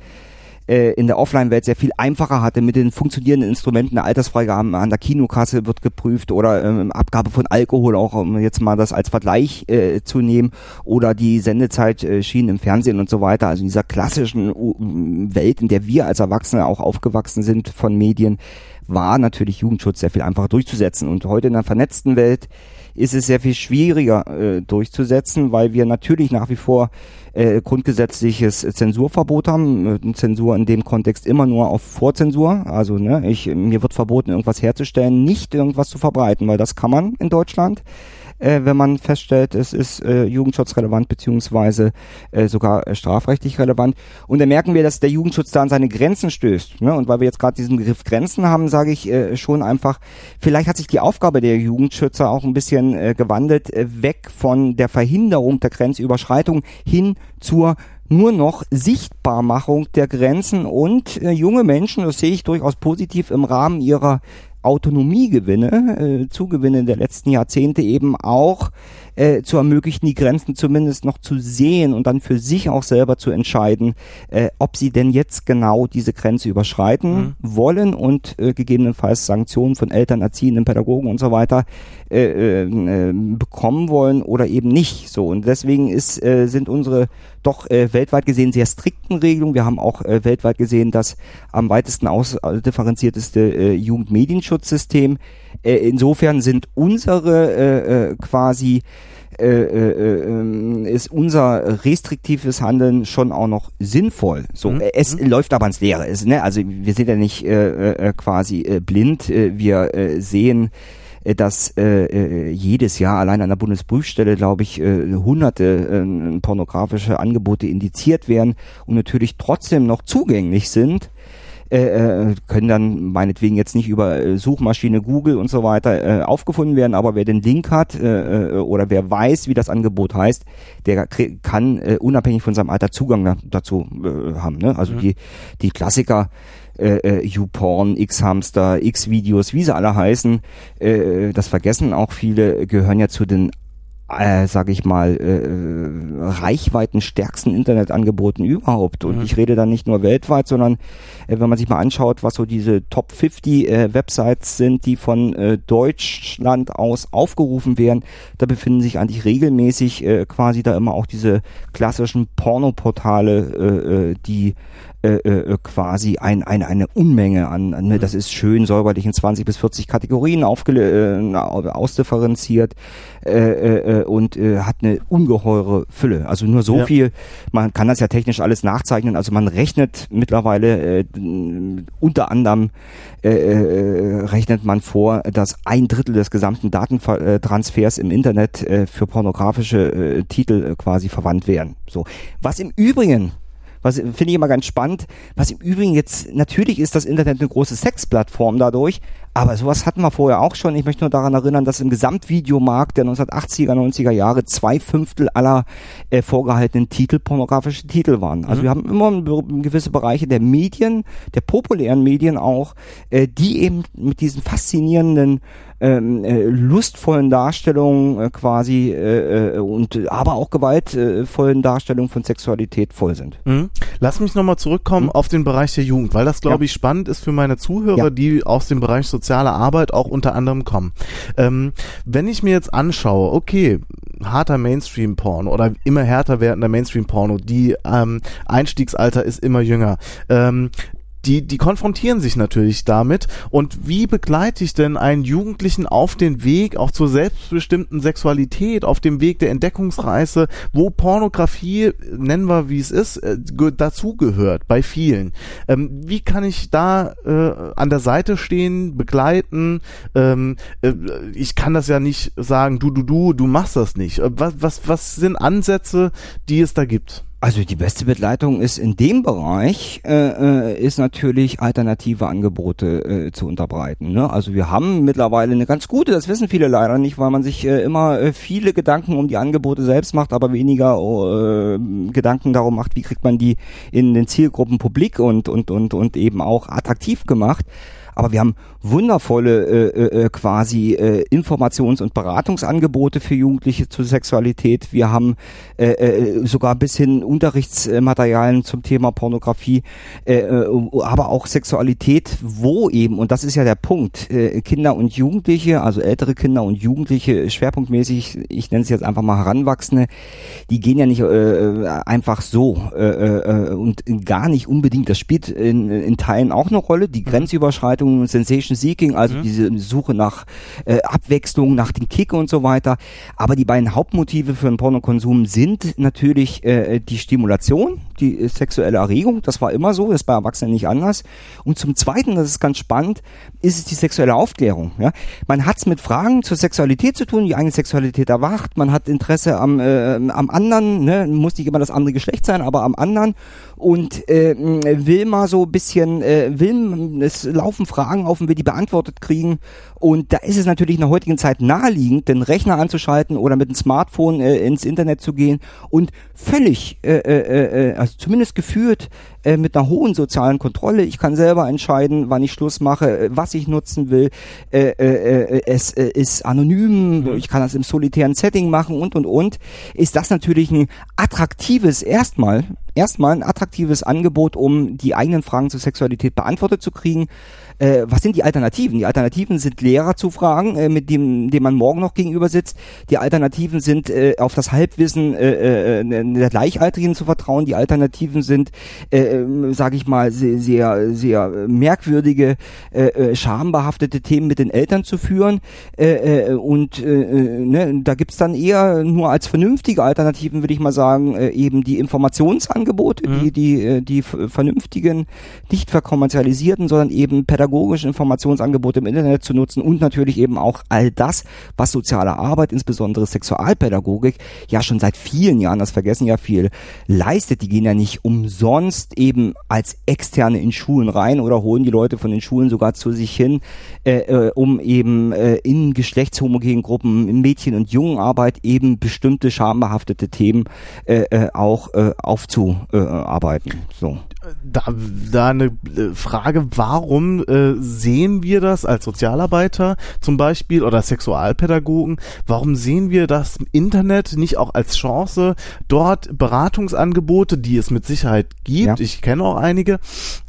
äh, in der Offline-Welt sehr viel einfacher hatte mit den funktionierenden Instrumenten der Altersfreigaben an der Kinokasse wird geprüft oder ähm, Abgabe von Alkohol auch, um jetzt mal das als Vergleich äh, zu nehmen oder die Sendezeit äh, schienen im Fernsehen und so weiter. Also in dieser klassischen uh, Welt, in der wir als Erwachsene auch aufgewachsen sind von Medien, war natürlich Jugendschutz sehr viel einfacher durchzusetzen. Und heute in der vernetzten Welt ist es sehr viel schwieriger äh, durchzusetzen, weil wir natürlich nach wie vor äh, grundgesetzliches Zensurverbot haben. Äh, Zensur in dem Kontext immer nur auf Vorzensur. Also ne, ich, mir wird verboten, irgendwas herzustellen, nicht irgendwas zu verbreiten, weil das kann man in Deutschland äh, wenn man feststellt, es ist äh, jugendschutzrelevant beziehungsweise äh, sogar äh, strafrechtlich relevant. Und da merken wir, dass der Jugendschutz da an seine Grenzen stößt. Ne? Und weil wir jetzt gerade diesen Begriff Grenzen haben, sage ich äh, schon einfach, vielleicht hat sich die Aufgabe der Jugendschützer auch ein bisschen äh, gewandelt, äh, weg von der Verhinderung der Grenzüberschreitung hin zur nur noch Sichtbarmachung der Grenzen und äh, junge Menschen, das sehe ich durchaus positiv im Rahmen ihrer Autonomiegewinne, äh, Zugewinne der letzten Jahrzehnte eben auch äh, zu ermöglichen, die Grenzen zumindest noch zu sehen und dann für sich auch selber zu entscheiden, äh, ob sie denn jetzt genau diese Grenze überschreiten mhm. wollen und äh, gegebenenfalls Sanktionen von Eltern, Erziehenden, Pädagogen und so weiter äh, äh, bekommen wollen oder eben nicht. So und deswegen ist äh, sind unsere doch äh, weltweit gesehen sehr strikten Regelungen. Wir haben auch äh, weltweit gesehen das am weitesten ausdifferenzierteste äh, Jugendmedienschutzsystem. Äh, insofern sind unsere äh, äh, quasi äh, äh, äh, ist unser restriktives Handeln schon auch noch sinnvoll. So, mhm. es mhm. läuft aber ins Leere. Es, ne? Also wir sind ja nicht äh, äh, quasi äh, blind. Äh, wir äh, sehen äh, dass äh, äh, jedes Jahr allein an der Bundesprüfstelle, glaube ich, äh, hunderte äh, pornografische Angebote indiziert werden und natürlich trotzdem noch zugänglich sind äh, äh, können dann meinetwegen jetzt nicht über äh, Suchmaschine Google und so weiter äh, aufgefunden werden, aber wer den Link hat äh, äh, oder wer weiß, wie das Angebot heißt, der kann äh, unabhängig von seinem Alter Zugang da, dazu äh, haben. Ne? Also mhm. die, die Klassiker äh, YouPorn, X-Hamster, X-Videos, wie sie alle heißen, äh, das vergessen auch viele, gehören ja zu den äh, sage ich mal, äh, reichweitenstärksten Internetangeboten überhaupt. Und mhm. ich rede da nicht nur weltweit, sondern äh, wenn man sich mal anschaut, was so diese Top 50 äh, Websites sind, die von äh, Deutschland aus aufgerufen werden, da befinden sich eigentlich regelmäßig äh, quasi da immer auch diese klassischen Pornoportale, äh, äh die äh, äh, quasi ein, ein, eine Unmenge an, an ne, das ist schön säuberlich in 20 bis 40 Kategorien aufge, äh, ausdifferenziert äh, äh, und äh, hat eine ungeheure Fülle. Also nur so ja. viel, man kann das ja technisch alles nachzeichnen, also man rechnet mittlerweile äh, unter anderem äh, äh, rechnet man vor, dass ein Drittel des gesamten Datentransfers im Internet äh, für pornografische äh, Titel äh, quasi verwandt werden. So. Was im Übrigen was finde ich immer ganz spannend. Was im Übrigen jetzt, natürlich ist das Internet eine große Sexplattform dadurch, aber sowas hatten wir vorher auch schon. Ich möchte nur daran erinnern, dass im Gesamtvideomarkt der 1980er, 90er Jahre zwei Fünftel aller äh, vorgehaltenen Titel pornografische Titel waren. Also mhm. wir haben immer gewisse Bereiche der Medien, der populären Medien auch, äh, die eben mit diesen faszinierenden ähm, äh, lustvollen Darstellungen äh, quasi äh, äh, und aber auch gewaltvollen Darstellungen von Sexualität voll sind. Mhm. Lass mich nochmal zurückkommen mhm. auf den Bereich der Jugend, weil das glaube ja. ich spannend ist für meine Zuhörer, ja. die aus dem Bereich soziale Arbeit auch unter anderem kommen. Ähm, wenn ich mir jetzt anschaue, okay, harter Mainstream-Porno oder immer härter werdender Mainstream-Porno, die ähm, Einstiegsalter ist immer jünger. Ähm, die, die konfrontieren sich natürlich damit. Und wie begleite ich denn einen Jugendlichen auf den Weg auch zur selbstbestimmten Sexualität, auf dem Weg der Entdeckungsreise, wo Pornografie, nennen wir wie es ist, äh, dazugehört bei vielen. Ähm, wie kann ich da äh, an der Seite stehen, begleiten? Ähm, äh, ich kann das ja nicht sagen, du, du, du, du machst das nicht. Äh, was, was, was sind Ansätze, die es da gibt? Also die beste Begleitung ist in dem Bereich äh, äh, ist natürlich alternative Angebote äh, zu unterbreiten. Ne? Also wir haben mittlerweile eine ganz gute, das wissen viele leider nicht, weil man sich äh, immer äh, viele Gedanken um die Angebote selbst macht, aber weniger äh, Gedanken darum macht, wie kriegt man die in den Zielgruppen publik und und und und eben auch attraktiv gemacht aber wir haben wundervolle äh, äh, äh, quasi äh, Informations- und Beratungsangebote für Jugendliche zur Sexualität. Wir haben äh, äh, sogar bis hin Unterrichtsmaterialien zum Thema Pornografie, äh, äh, aber auch Sexualität, wo eben, und das ist ja der Punkt, äh, Kinder und Jugendliche, also ältere Kinder und Jugendliche, schwerpunktmäßig, ich nenne es jetzt einfach mal Heranwachsende, die gehen ja nicht äh, einfach so äh, äh, und gar nicht unbedingt, das spielt in, in Teilen auch eine Rolle, die mhm. Grenzüberschreitung, Sensation Seeking, also mhm. diese Suche nach äh, Abwechslung, nach dem Kick und so weiter. Aber die beiden Hauptmotive für den Pornokonsum sind natürlich äh, die Stimulation, die sexuelle Erregung. Das war immer so, das ist bei Erwachsenen nicht anders. Und zum Zweiten, das ist ganz spannend, ist es die sexuelle Aufklärung. Ja? Man hat es mit Fragen zur Sexualität zu tun, die eigene Sexualität erwacht. Man hat Interesse am, äh, am anderen, ne? muss nicht immer das andere Geschlecht sein, aber am anderen und äh, will mal so ein bisschen, äh, will, es laufen Fragen auf und will die beantwortet kriegen. Und da ist es natürlich in der heutigen Zeit naheliegend, den Rechner anzuschalten oder mit dem Smartphone äh, ins Internet zu gehen und völlig, äh, äh, äh, also zumindest geführt, äh, mit einer hohen sozialen Kontrolle. Ich kann selber entscheiden, wann ich Schluss mache, äh, was ich nutzen will. Äh, äh, äh, es äh, ist anonym, mhm. ich kann das im solitären Setting machen und und und. Ist das natürlich ein attraktives erstmal erstmal ein attraktives Angebot, um die eigenen Fragen zur Sexualität beantwortet zu kriegen. Äh, was sind die Alternativen? Die Alternativen sind Lehrer zu fragen, äh, mit dem, dem man morgen noch gegenüber sitzt. Die Alternativen sind äh, auf das Halbwissen äh, äh, der Gleichaltrigen zu vertrauen. Die Alternativen sind, äh, sage ich mal, sehr, sehr, sehr merkwürdige, äh, äh, schambehaftete Themen mit den Eltern zu führen. Äh, äh, und äh, ne, da gibt's dann eher nur als vernünftige Alternativen, würde ich mal sagen, äh, eben die Informationsangebote, mhm. die, die, äh, die vernünftigen, nicht verkommerzialisierten, sondern eben pädagogische pädagogische Informationsangebote im Internet zu nutzen und natürlich eben auch all das, was soziale Arbeit, insbesondere Sexualpädagogik, ja schon seit vielen Jahren, das vergessen ja viel, leistet. Die gehen ja nicht umsonst eben als Externe in Schulen rein oder holen die Leute von den Schulen sogar zu sich hin, äh, äh um eben äh, in geschlechtshomogenen Gruppen, in Mädchen- und Jungenarbeit eben bestimmte schambehaftete Themen äh, äh, auch äh, aufzuarbeiten. So da, da eine äh, Frage, warum äh, sehen wir das als Sozialarbeiter zum Beispiel oder Sexualpädagogen, warum sehen wir das Internet nicht auch als Chance, dort Beratungsangebote, die es mit Sicherheit gibt, ja. ich kenne auch einige,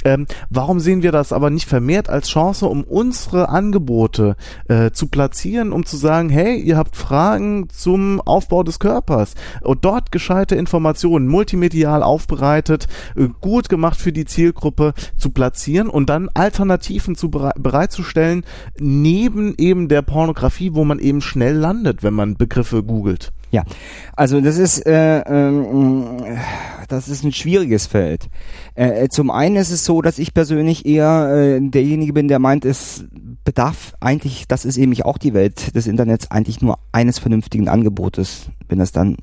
ähm, warum sehen wir das aber nicht vermehrt als Chance, um unsere Angebote äh, zu platzieren, um zu sagen, hey, ihr habt Fragen zum Aufbau des Körpers und dort gescheite Informationen, multimedial aufbereitet, äh, gut gemacht, gemacht für die Zielgruppe zu platzieren und dann Alternativen zu bereitzustellen, neben eben der Pornografie, wo man eben schnell landet, wenn man Begriffe googelt. Ja, also das ist äh, äh, das ist ein schwieriges Feld. Äh, zum einen ist es so, dass ich persönlich eher äh, derjenige bin, der meint, es bedarf eigentlich, das ist eben auch die Welt des Internets, eigentlich nur eines vernünftigen Angebotes, wenn das dann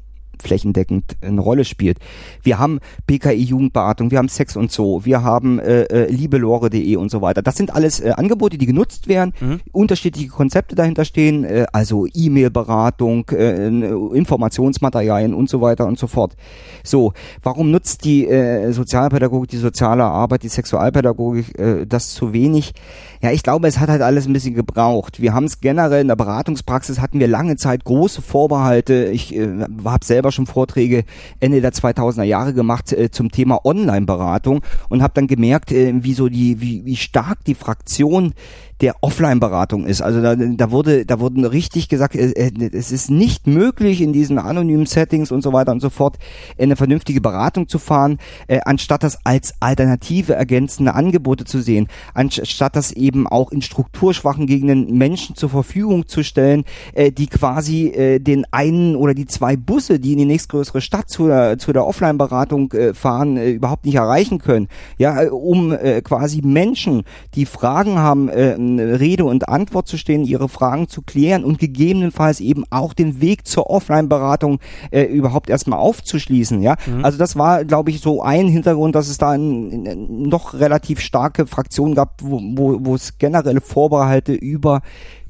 flächendeckend eine Rolle spielt. Wir haben BKI Jugendberatung, wir haben Sex und so, wir haben äh, äh, liebelore.de und so weiter. Das sind alles äh, Angebote, die genutzt werden, mhm. unterschiedliche Konzepte dahinter stehen, äh, also E-Mail-Beratung, äh, Informationsmaterialien und so weiter und so fort. So, warum nutzt die äh, Sozialpädagogik, die soziale Arbeit, die Sexualpädagogik äh, das zu wenig? Ja, ich glaube, es hat halt alles ein bisschen gebraucht. Wir haben es generell in der Beratungspraxis hatten wir lange Zeit große Vorbehalte. Ich äh, habe selber schon Vorträge Ende der 2000er Jahre gemacht äh, zum Thema Online-Beratung und habe dann gemerkt, äh, wie so die wie, wie stark die Fraktion der Offline-Beratung ist. Also da, da wurde, da wurden richtig gesagt, äh, äh, es ist nicht möglich in diesen anonymen Settings und so weiter und so fort eine vernünftige Beratung zu fahren, äh, anstatt das als alternative ergänzende Angebote zu sehen, anstatt das eben auch in strukturschwachen Gegenden Menschen zur Verfügung zu stellen, äh, die quasi äh, den einen oder die zwei Busse, die die nächstgrößere Stadt zu der, zu der Offline-Beratung äh, fahren, äh, überhaupt nicht erreichen können. Ja, äh, um äh, quasi Menschen, die Fragen haben, äh, Rede und Antwort zu stehen, ihre Fragen zu klären und gegebenenfalls eben auch den Weg zur Offline-Beratung äh, überhaupt erstmal aufzuschließen. Ja, mhm. also das war, glaube ich, so ein Hintergrund, dass es da ein, ein, noch relativ starke Fraktionen gab, wo es generelle Vorbehalte über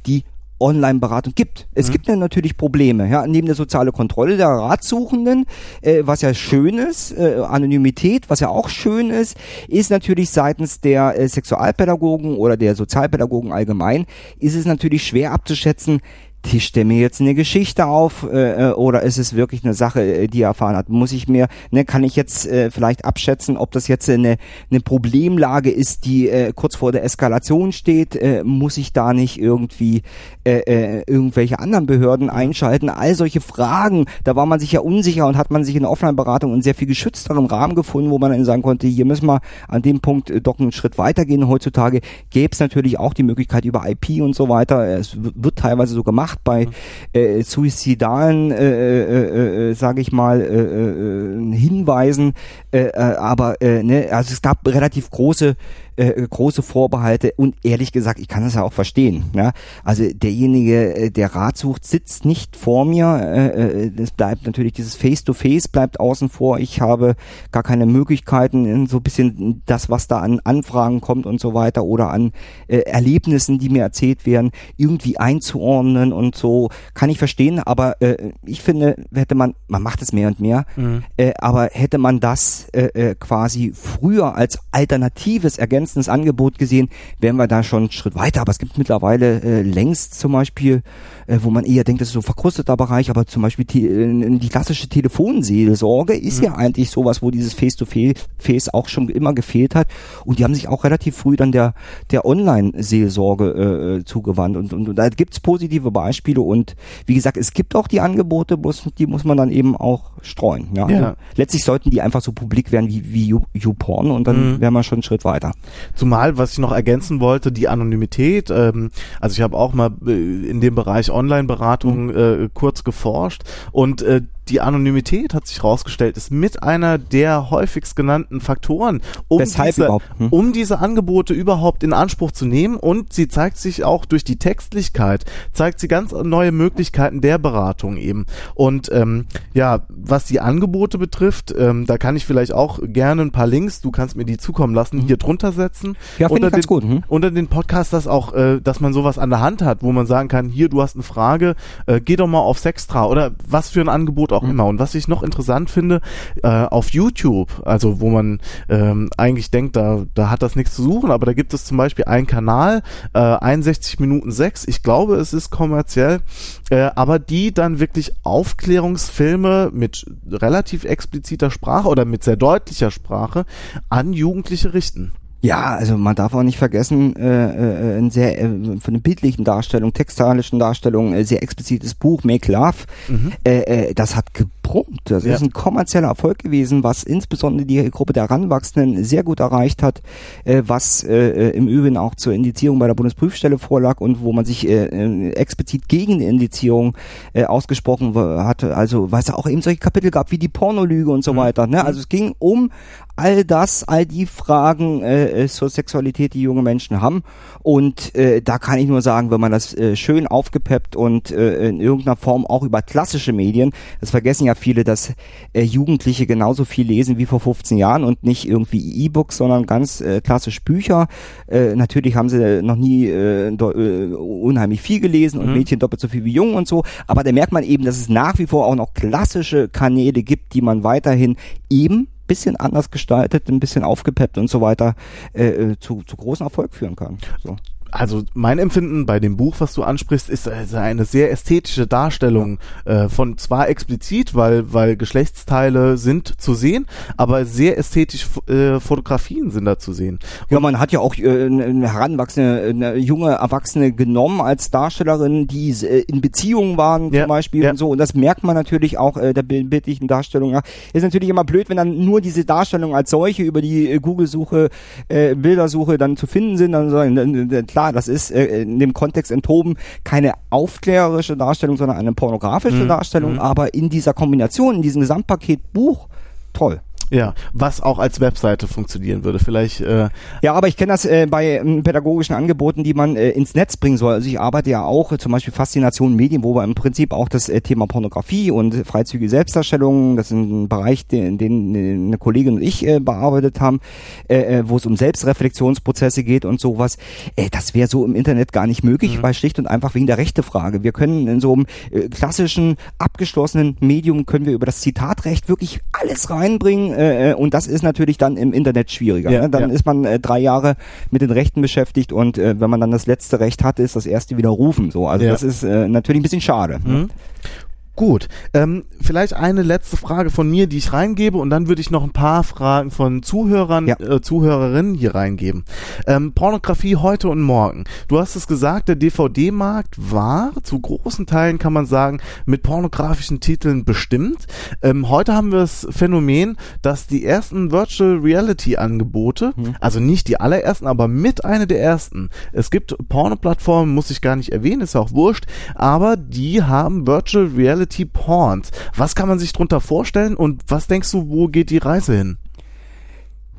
die Online-Beratung gibt. Es mhm. gibt ja natürlich Probleme, ja, neben der soziale Kontrolle der Ratsuchenden, äh, was ja schön ist, äh, Anonymität, was ja auch schön ist, ist natürlich seitens der äh, Sexualpädagogen oder der Sozialpädagogen allgemein, ist es natürlich schwer abzuschätzen, tischt er mir jetzt eine Geschichte auf äh, äh, oder ist es wirklich eine Sache, äh, die er erfahren hat? Muss ich mir, ne, kann ich jetzt äh, vielleicht abschätzen, ob das jetzt eine, eine Problemlage ist, die äh, kurz vor der Eskalation steht? Äh, muss ich da nicht irgendwie äh, äh, irgendwelche anderen Behörden einschalten? All solche Fragen, da war man sich ja unsicher und hat man sich in Offline-Beratung in sehr viel geschützterem Rahmen gefunden, wo man dann sagen konnte, hier müssen wir an dem Punkt äh, doch einen Schritt weitergehen. Heutzutage gäbe es natürlich auch die Möglichkeit über IP und so weiter. Es wird teilweise so gemacht gemacht bei äh, suizidalen, äh, äh, äh, sage ich mal, äh, äh, Hinweisen, äh, äh, aber äh, ne, also es gab relativ große äh, große Vorbehalte und ehrlich gesagt, ich kann das ja auch verstehen. Ja? Also derjenige, äh, der Rat sucht, sitzt nicht vor mir. Äh, äh, es bleibt natürlich dieses Face-to-Face -face bleibt außen vor. Ich habe gar keine Möglichkeiten, so ein bisschen das, was da an Anfragen kommt und so weiter oder an äh, Erlebnissen, die mir erzählt werden, irgendwie einzuordnen und so kann ich verstehen. Aber äh, ich finde, hätte man, man macht es mehr und mehr, mhm. äh, aber hätte man das äh, quasi früher als alternatives ergänzt ergänzendes Angebot gesehen, wären wir da schon einen Schritt weiter. Aber es gibt mittlerweile äh, längst zum Beispiel, äh, wo man eher denkt, das ist so verkrusteter Bereich, aber zum Beispiel die, äh, die klassische Telefonseelsorge ist mhm. ja eigentlich sowas, wo dieses Face-to-Face auch schon immer gefehlt hat. Und die haben sich auch relativ früh dann der, der Online-Seelsorge äh, äh zugewandt. Und, und, und da gibt's positive Beispiele und wie gesagt, es gibt auch die Angebote, bloß die muss man dann eben auch streuen. Ja? ja. Also letztlich sollten die einfach so publik werden wie, wie YouPorn und dann mhm. wären wir schon einen Schritt weiter. Zumal, was ich noch ergänzen wollte, die Anonymität. Ähm, also ich habe auch mal äh, in dem Bereich Online-Beratung mhm. äh, kurz geforscht und äh, die Anonymität hat sich herausgestellt, ist mit einer der häufigst genannten Faktoren, um diese, hm? um diese Angebote überhaupt in Anspruch zu nehmen. Und sie zeigt sich auch durch die Textlichkeit, zeigt sie ganz neue Möglichkeiten der Beratung eben. Und ähm, ja, was die Angebote betrifft, ähm, da kann ich vielleicht auch gerne ein paar Links, du kannst mir die zukommen lassen, mhm. hier drunter setzen. Ja, finde ich ganz den, gut. Hm? Unter den Podcast, dass auch, äh, dass man sowas an der Hand hat, wo man sagen kann, hier, du hast eine Frage, äh, geh doch mal auf Sextra oder was für ein Angebot auch mhm. immer. Und was ich noch interessant finde, äh, auf YouTube, also wo man ähm, eigentlich denkt, da, da hat das nichts zu suchen, aber da gibt es zum Beispiel einen Kanal, äh, 61 Minuten 6, ich glaube, es ist kommerziell, äh, aber die dann wirklich Aufklärungsfilme mit relativ expliziter Sprache oder mit sehr deutlicher Sprache an Jugendliche richten. Ja, also man darf auch nicht vergessen, äh, äh, ein sehr äh, von der bildlichen Darstellung, textalischen Darstellung, äh, sehr explizites Buch, Make Love, mhm. äh, äh, das hat gebrummt. Das ja. ist ein kommerzieller Erfolg gewesen, was insbesondere die Gruppe der Heranwachsenden sehr gut erreicht hat, äh, was äh, äh im Übrigen auch zur Indizierung bei der Bundesprüfstelle vorlag und wo man sich äh, äh, explizit gegen die Indizierung äh, ausgesprochen hatte. Also, weil es auch eben solche Kapitel gab wie die Pornolüge und so mhm. weiter. Ne? Also es ging um all das, all die Fragen äh, äh, zur Sexualität, die junge Menschen haben. Und äh, da kann ich nur sagen, wenn man das äh, schön aufgepeppt und äh, in irgendeiner Form auch über klassische Medien, das vergessen ja viele, dass äh, Jugendliche genauso viel lesen wie vor 15 Jahren und nicht irgendwie E-Books, sondern ganz äh, klassisch Bücher. Äh, natürlich haben sie noch nie äh, äh, unheimlich viel gelesen und mhm. Mädchen doppelt so viel wie Jungen und so. Aber da merkt man eben, dass es nach wie vor auch noch klassische Kanäle gibt, die man weiterhin eben bisschen anders gestaltet, ein bisschen aufgepeppt und so weiter äh, äh zu, zu großen Erfolg führen kann. So also mein Empfinden bei dem Buch, was du ansprichst, ist eine sehr ästhetische Darstellung äh, von zwar explizit, weil weil Geschlechtsteile sind zu sehen, aber sehr ästhetisch äh, Fotografien sind da zu sehen. Und ja, man hat ja auch äh, eine heranwachsende, eine junge Erwachsene genommen als Darstellerin, die äh, in Beziehungen waren ja, zum Beispiel ja. und so. Und das merkt man natürlich auch äh, der bildlichen Darstellung. Ja. Ist natürlich immer blöd, wenn dann nur diese Darstellung als solche über die äh, Google-Suche, äh, Bildersuche dann zu finden sind. Dann sagen, klar, das ist äh, in dem Kontext enthoben keine aufklärerische Darstellung, sondern eine pornografische mhm. Darstellung, mhm. aber in dieser Kombination, in diesem Gesamtpaket Buch, toll. Ja, was auch als Webseite funktionieren würde. Vielleicht. Äh ja, aber ich kenne das äh, bei äh, pädagogischen Angeboten, die man äh, ins Netz bringen soll. Also ich arbeite ja auch äh, zum Beispiel Faszination Medien, wo wir im Prinzip auch das äh, Thema Pornografie und freizügige Selbstdarstellung, das ist ein Bereich, den, den äh, eine Kollegin und ich äh, bearbeitet haben, äh, äh, wo es um Selbstreflexionsprozesse geht und sowas. Äh, das wäre so im Internet gar nicht möglich, mhm. weil schlicht und einfach wegen der Rechtefrage. Wir können in so einem äh, klassischen abgeschlossenen Medium können wir über das Zitatrecht wirklich alles reinbringen äh, äh, und das ist natürlich dann im Internet schwieriger. Ja, ne? Dann ja. ist man äh, drei Jahre mit den Rechten beschäftigt und äh, wenn man dann das letzte Recht hat, ist das erste widerrufen. So, also ja. das ist äh, natürlich ein bisschen schade. Ne? Mhm. Gut, ähm, vielleicht eine letzte Frage von mir, die ich reingebe und dann würde ich noch ein paar Fragen von Zuhörern, ja. äh, Zuhörerinnen hier reingeben. Ähm, Pornografie heute und morgen. Du hast es gesagt, der DVD-Markt war zu großen Teilen, kann man sagen, mit pornografischen Titeln bestimmt. Ähm, heute haben wir das Phänomen, dass die ersten Virtual Reality Angebote, mhm. also nicht die allerersten, aber mit einer der ersten. Es gibt Porno-Plattformen, muss ich gar nicht erwähnen, ist ja auch wurscht, aber die haben Virtual Reality Reality Porns. Was kann man sich darunter vorstellen und was denkst du, wo geht die Reise hin?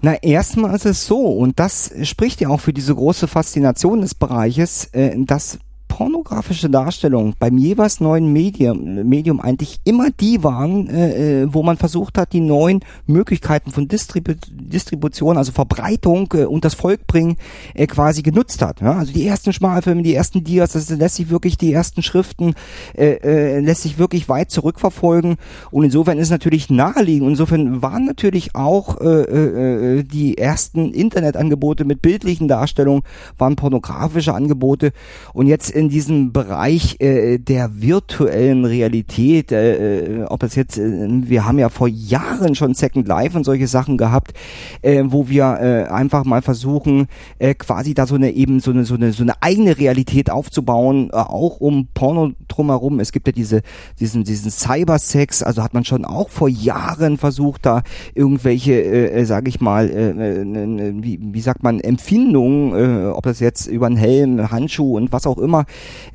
Na, erstmal ist es so, und das spricht ja auch für diese große Faszination des Bereiches, äh, dass pornografische Darstellungen beim jeweils neuen Medium, Medium eigentlich immer die waren, äh, äh, wo man versucht hat, die neuen Möglichkeiten von Distribu Distribution, also Verbreitung äh, und das Volk bringen, äh, quasi genutzt hat. Ja? Also die ersten Schmalfilme, die ersten Dias, das lässt sich wirklich die ersten Schriften, äh, äh, lässt sich wirklich weit zurückverfolgen und insofern ist natürlich naheliegend. Insofern waren natürlich auch äh, äh, äh, die ersten Internetangebote mit bildlichen Darstellungen, waren pornografische Angebote und jetzt in diesem Bereich äh, der virtuellen Realität, äh, äh, ob es jetzt, äh, wir haben ja vor Jahren schon Second Life und solche Sachen gehabt, äh, wo wir äh, einfach mal versuchen, äh, quasi da so eine eben so eine so eine so eine eigene Realität aufzubauen, äh, auch um Porno drumherum. Es gibt ja diese diesen diesen Cybersex, also hat man schon auch vor Jahren versucht, da irgendwelche, äh, äh sage ich mal, äh, äh, wie, wie sagt man, Empfindungen, äh, ob das jetzt über einen Helm, Handschuh und was auch immer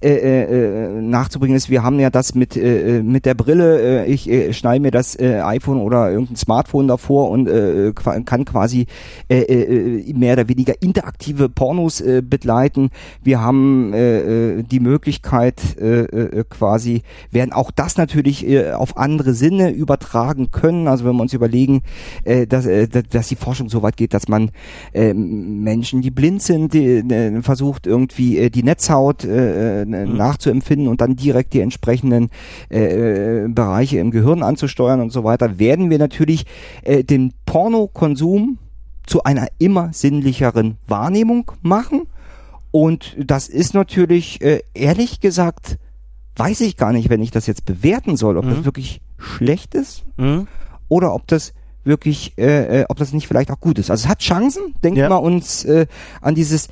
äh, äh, nachzubringen ist. Wir haben ja das mit äh, mit der Brille. Äh, ich äh, schneide mir das äh, iPhone oder irgendein Smartphone davor und äh, kann quasi äh, äh, mehr oder weniger interaktive Pornos äh, begleiten. Wir haben äh, äh die Möglichkeit äh, äh, quasi werden auch das natürlich äh, auf andere Sinne übertragen können. Also wenn wir uns überlegen, äh, dass, äh, dass die Forschung so weit geht, dass man äh, Menschen, die blind sind, die, äh, versucht irgendwie äh, die Netzhaut äh, äh, mhm. nachzuempfinden und dann direkt die entsprechenden äh, äh, Bereiche im Gehirn anzusteuern und so weiter, werden wir natürlich äh, den Pornokonsum zu einer immer sinnlicheren Wahrnehmung machen. Und das ist natürlich, äh, ehrlich gesagt, weiß ich gar nicht, wenn ich das jetzt bewerten soll, ob mhm. das wirklich schlecht ist mhm. oder ob das wirklich, äh, äh, ob das nicht vielleicht auch gut ist. Also es hat Chancen. Denkt ja. mal uns äh, an dieses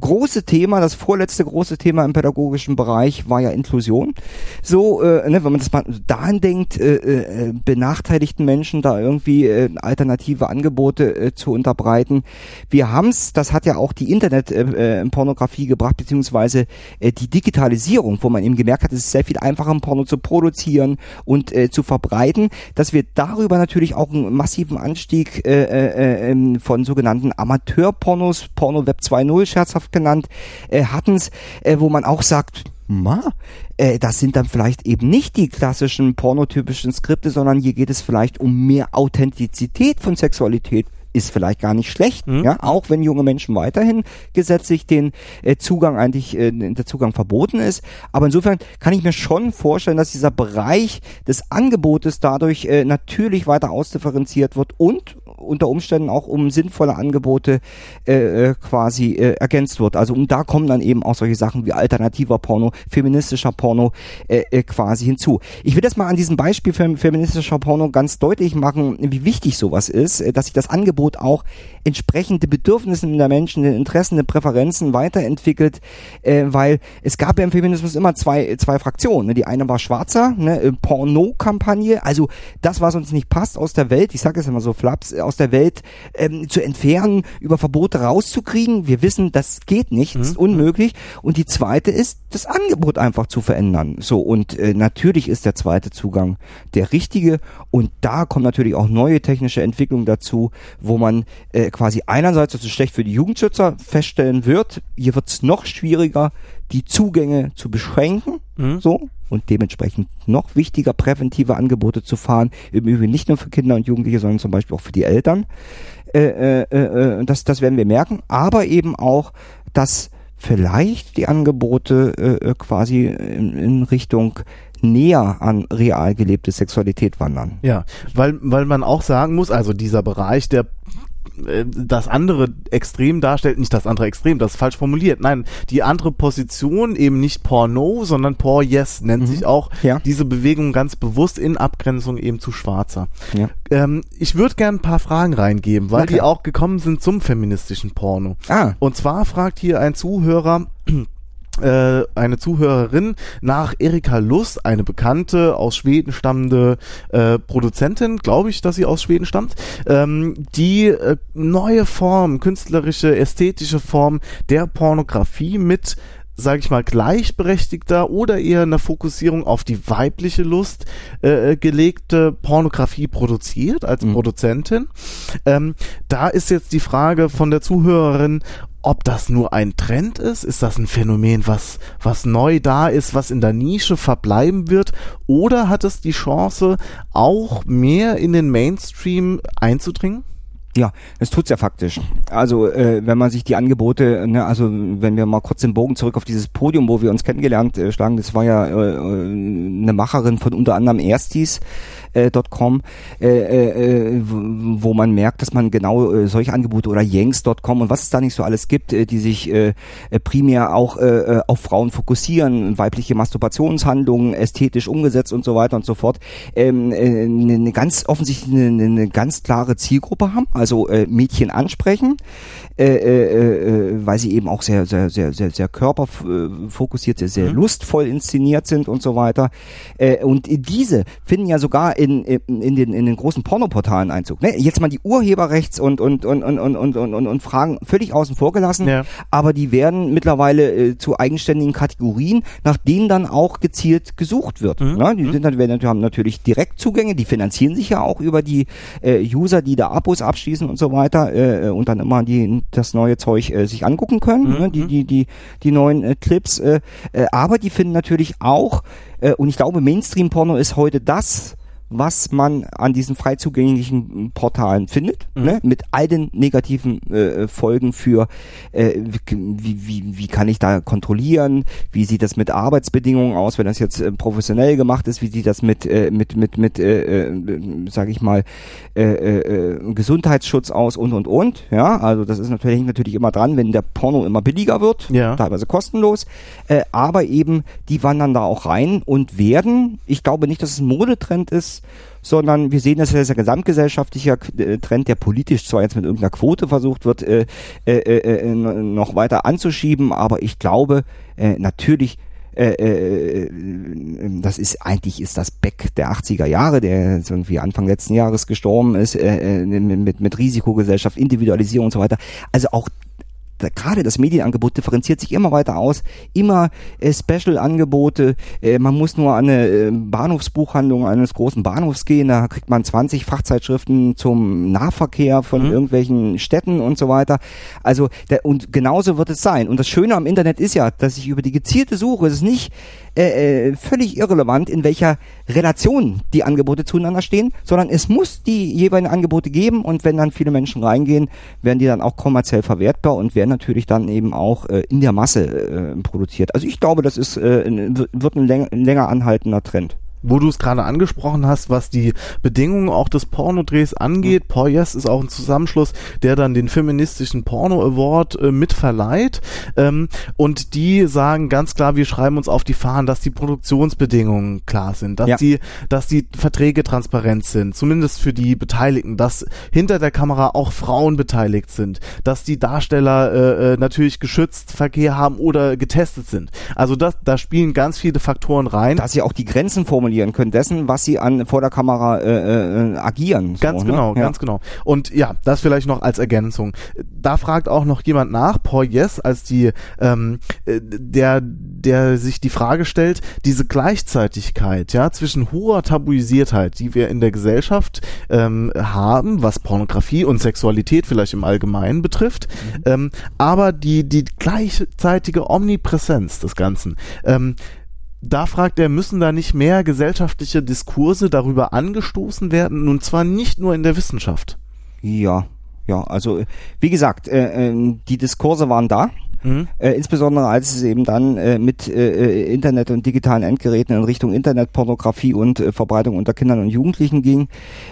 große Thema, das vorletzte große Thema im pädagogischen Bereich war ja Inklusion. So, äh, ne, wenn man das mal daran denkt, äh, äh, benachteiligten Menschen da irgendwie äh, alternative Angebote äh, zu unterbreiten. Wir haben's, das hat ja auch die Internet-Pornografie äh, äh gebracht, beziehungsweise äh, die Digitalisierung, wo man eben gemerkt hat, es ist sehr viel einfacher, ein Porno zu produzieren und äh, zu verbreiten, dass wir darüber natürlich auch einen massiven Anstieg äh, äh, äh von sogenannten Amateurpornos, Porno Web 2.0 scherzhaft Microsoft genannt, äh, hatten es, äh, wo man auch sagt, ma, äh, das sind dann vielleicht eben nicht die klassischen pornotypischen Skripte, sondern hier geht es vielleicht um mehr Authentizität von Sexualität ist vielleicht gar nicht schlecht, mhm. ja, auch wenn junge Menschen weiterhin gesetzlich den äh, Zugang eigentlich äh, der Zugang verboten ist, aber insofern kann ich mir schon vorstellen, dass dieser Bereich des Angebotes dadurch äh, natürlich weiter ausdifferenziert wird und unter Umständen auch um sinnvolle Angebote äh, äh, quasi äh, ergänzt wird. Also und da kommen dann eben auch solche Sachen wie alternativer Porno, feministischer Porno äh, äh, quasi hinzu. Ich will das mal an diesem Beispiel für feministischer Porno ganz deutlich machen, wie wichtig sowas ist, äh, dass sich das Angebot auch entsprechende Bedürfnisse der Menschen, den Interessen, den Präferenzen weiterentwickelt, äh, weil es gab ja im Feminismus immer zwei, zwei Fraktionen. Ne? Die eine war schwarzer, ne? Porno-Kampagne, also das, was uns nicht passt aus der Welt, ich sage es immer so flaps, aus der Welt ähm, zu entfernen, über Verbote rauszukriegen. Wir wissen, das geht nicht, mhm. ist unmöglich. Und die zweite ist, das Angebot einfach zu verändern. So, und äh, natürlich ist der zweite Zugang der richtige. Und da kommen natürlich auch neue technische Entwicklungen dazu, wo man äh, quasi einerseits, das ist schlecht für die Jugendschützer, feststellen wird, hier wird es noch schwieriger, die Zugänge zu beschränken, mhm. so, und dementsprechend noch wichtiger, präventive Angebote zu fahren, im Übrigen nicht nur für Kinder und Jugendliche, sondern zum Beispiel auch für die Eltern. Äh, äh, äh, das, das werden wir merken, aber eben auch, dass vielleicht die Angebote äh, quasi in, in Richtung näher an real gelebte Sexualität wandern. Ja, weil, weil man auch sagen muss, also dieser Bereich, der äh, das andere Extrem darstellt, nicht das andere Extrem, das ist falsch formuliert. Nein, die andere Position eben nicht Porno, sondern Por Yes nennt mhm. sich auch ja. diese Bewegung ganz bewusst in Abgrenzung eben zu Schwarzer. Ja. Ähm, ich würde gerne ein paar Fragen reingeben, weil okay. die auch gekommen sind zum feministischen Porno. Ah. Und zwar fragt hier ein Zuhörer, äh, eine Zuhörerin nach Erika Luss, eine bekannte aus Schweden stammende äh, Produzentin, glaube ich, dass sie aus Schweden stammt, ähm, die äh, neue Form, künstlerische, ästhetische Form der Pornografie mit sage ich mal, gleichberechtigter oder eher eine Fokussierung auf die weibliche Lust äh, äh gelegte Pornografie produziert als mhm. Produzentin. Ähm, da ist jetzt die Frage von der Zuhörerin, ob das nur ein Trend ist, ist das ein Phänomen, was, was neu da ist, was in der Nische verbleiben wird, oder hat es die Chance, auch mehr in den Mainstream einzudringen? Ja, es tut's ja faktisch. Also äh, wenn man sich die Angebote, ne, also wenn wir mal kurz den Bogen zurück auf dieses Podium, wo wir uns kennengelernt äh, schlagen, das war ja äh, äh eine Macherin von unter anderem Erstis, äh, .com, äh, äh, wo man merkt, dass man genau äh, solche Angebote oder Yanks.com und was es da nicht so alles gibt, äh, die sich äh, äh, primär auch äh, äh, auf Frauen fokussieren, weibliche Masturbationshandlungen ästhetisch umgesetzt und so weiter und so fort, ähm, äh, eine ganz offensichtlich eine, eine ganz klare Zielgruppe haben, also äh, Mädchen ansprechen, äh, äh, äh, weil sie eben auch sehr, sehr, sehr, sehr, sehr körperfokussiert, sehr, sehr mhm. lustvoll inszeniert sind und so weiter. Äh, und diese finden ja sogar in, in, in, den, in den großen Pornoportalen Einzug. Ne? Jetzt mal die Urheberrechts- und, und, und, und, und, und, und, und, und Fragen völlig außen vor gelassen, ja. aber die werden mittlerweile äh, zu eigenständigen Kategorien, nach denen dann auch gezielt gesucht wird. Mhm. Ne? Die mhm. sind dann, werden, haben natürlich Direktzugänge, die finanzieren sich ja auch über die äh, User, die da Abos abschließen und so weiter äh, und dann immer die das neue Zeug äh, sich angucken können, mhm. ne? die, die, die, die neuen äh, Clips. Äh, äh, aber die finden natürlich auch, äh, und ich glaube, Mainstream-Porno ist heute das, was man an diesen frei zugänglichen Portalen findet, mhm. ne? mit all den negativen äh, Folgen für äh, wie, wie, wie kann ich da kontrollieren, wie sieht das mit Arbeitsbedingungen aus, wenn das jetzt äh, professionell gemacht ist, wie sieht das mit äh, mit mit mit äh, äh, sage ich mal äh, äh, Gesundheitsschutz aus und und und, ja, also das ist natürlich natürlich immer dran, wenn der Porno immer billiger wird, ja. teilweise kostenlos, äh, aber eben die wandern da auch rein und werden, ich glaube nicht, dass es ein Modetrend ist, sondern wir sehen, dass das ein gesamtgesellschaftlicher äh, Trend, der politisch zwar jetzt mit irgendeiner Quote versucht wird, äh, äh, äh, äh noch weiter anzuschieben, aber ich glaube, äh, natürlich das ist eigentlich ist das Beck der 80er Jahre, der irgendwie Anfang letzten Jahres gestorben ist, mit, mit Risikogesellschaft, Individualisierung und so weiter. Also auch gerade das Medienangebot differenziert sich immer weiter aus, immer äh, Special-Angebote. Äh, man muss nur an eine äh, Bahnhofsbuchhandlung eines großen Bahnhofs gehen, da kriegt man 20 Fachzeitschriften zum Nahverkehr von mhm. irgendwelchen Städten und so weiter. Also der, und genauso wird es sein. Und das Schöne am Internet ist ja, dass ich über die gezielte Suche, es ist nicht äh, äh, völlig irrelevant, in welcher Relation die Angebote zueinander stehen, sondern es muss die jeweiligen Angebote geben und wenn dann viele Menschen reingehen, werden die dann auch kommerziell verwertbar und werden natürlich dann eben auch äh, in der Masse äh, produziert. Also ich glaube, das ist äh, wird ein, läng länger anhaltender Trend wo du es gerade angesprochen hast, was die Bedingungen auch des Pornodrehs angeht. Mhm. Paul Yes ist auch ein Zusammenschluss, der dann den feministischen Porno Award äh, mitverleiht. Ähm, und die sagen ganz klar, wir schreiben uns auf die Fahnen, dass die Produktionsbedingungen klar sind, dass ja. die, dass die Verträge transparent sind, zumindest für die Beteiligten, dass hinter der Kamera auch Frauen beteiligt sind, dass die Darsteller äh, äh natürlich geschützt Verkehr haben oder getestet sind. Also das, da spielen ganz viele Faktoren rein. Dass sie auch die Grenzen formulieren verlieren können dessen, was sie an vor der Kamera äh, äh, agieren. Ganz so, genau, ne? ganz genau. Und ja, das vielleicht noch als Ergänzung. Da fragt auch noch jemand nach, Paul Yes, als die ähm, äh, der der sich die Frage stellt, diese Gleichzeitigkeit, ja, zwischen hoher Tabuisiertheit, die wir in der Gesellschaft ähm, haben, was Pornografie und Sexualität vielleicht im Allgemeinen betrifft, mhm. ähm, aber die die gleichzeitige Omnipräsenz des Ganzen. Ähm, da fragt er, müssen da nicht mehr gesellschaftliche Diskurse darüber angestoßen werden, und zwar nicht nur in der Wissenschaft? Ja, ja, also wie gesagt, äh, äh, die Diskurse waren da. Mhm. Äh, insbesondere als es eben dann äh, mit äh, äh, Internet und digitalen Endgeräten in Richtung Internetpornografie und äh, Verbreitung unter Kindern und Jugendlichen ging.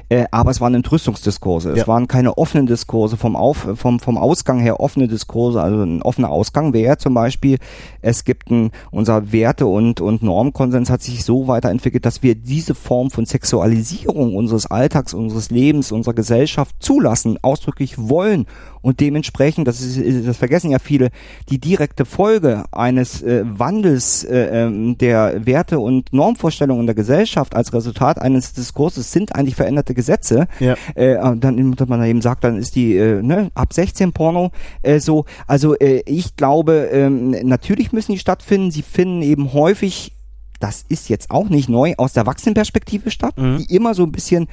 Äh, aber es waren Entrüstungsdiskurse. Ja. Es waren keine offenen Diskurse vom, Auf, vom, vom Ausgang her offene Diskurse. Also ein offener Ausgang wäre zum Beispiel, es gibt ein, unser Werte- und, und Normkonsens hat sich so weiterentwickelt, dass wir diese Form von Sexualisierung unseres Alltags, unseres Lebens, unserer Gesellschaft zulassen, ausdrücklich wollen und dementsprechend, das, ist, das vergessen ja viele, die direkte Folge eines äh, Wandels äh, ähm, der Werte und Normvorstellungen der Gesellschaft als Resultat eines Diskurses sind eigentlich veränderte Gesetze. Ja. Äh, dann, dass man eben sagt, dann ist die äh, ne, ab 16 Porno äh, so. Also äh, ich glaube, äh, natürlich müssen die stattfinden. Sie finden eben häufig das ist jetzt auch nicht neu, aus der Erwachsenenperspektive statt, mhm. die immer so ein bisschen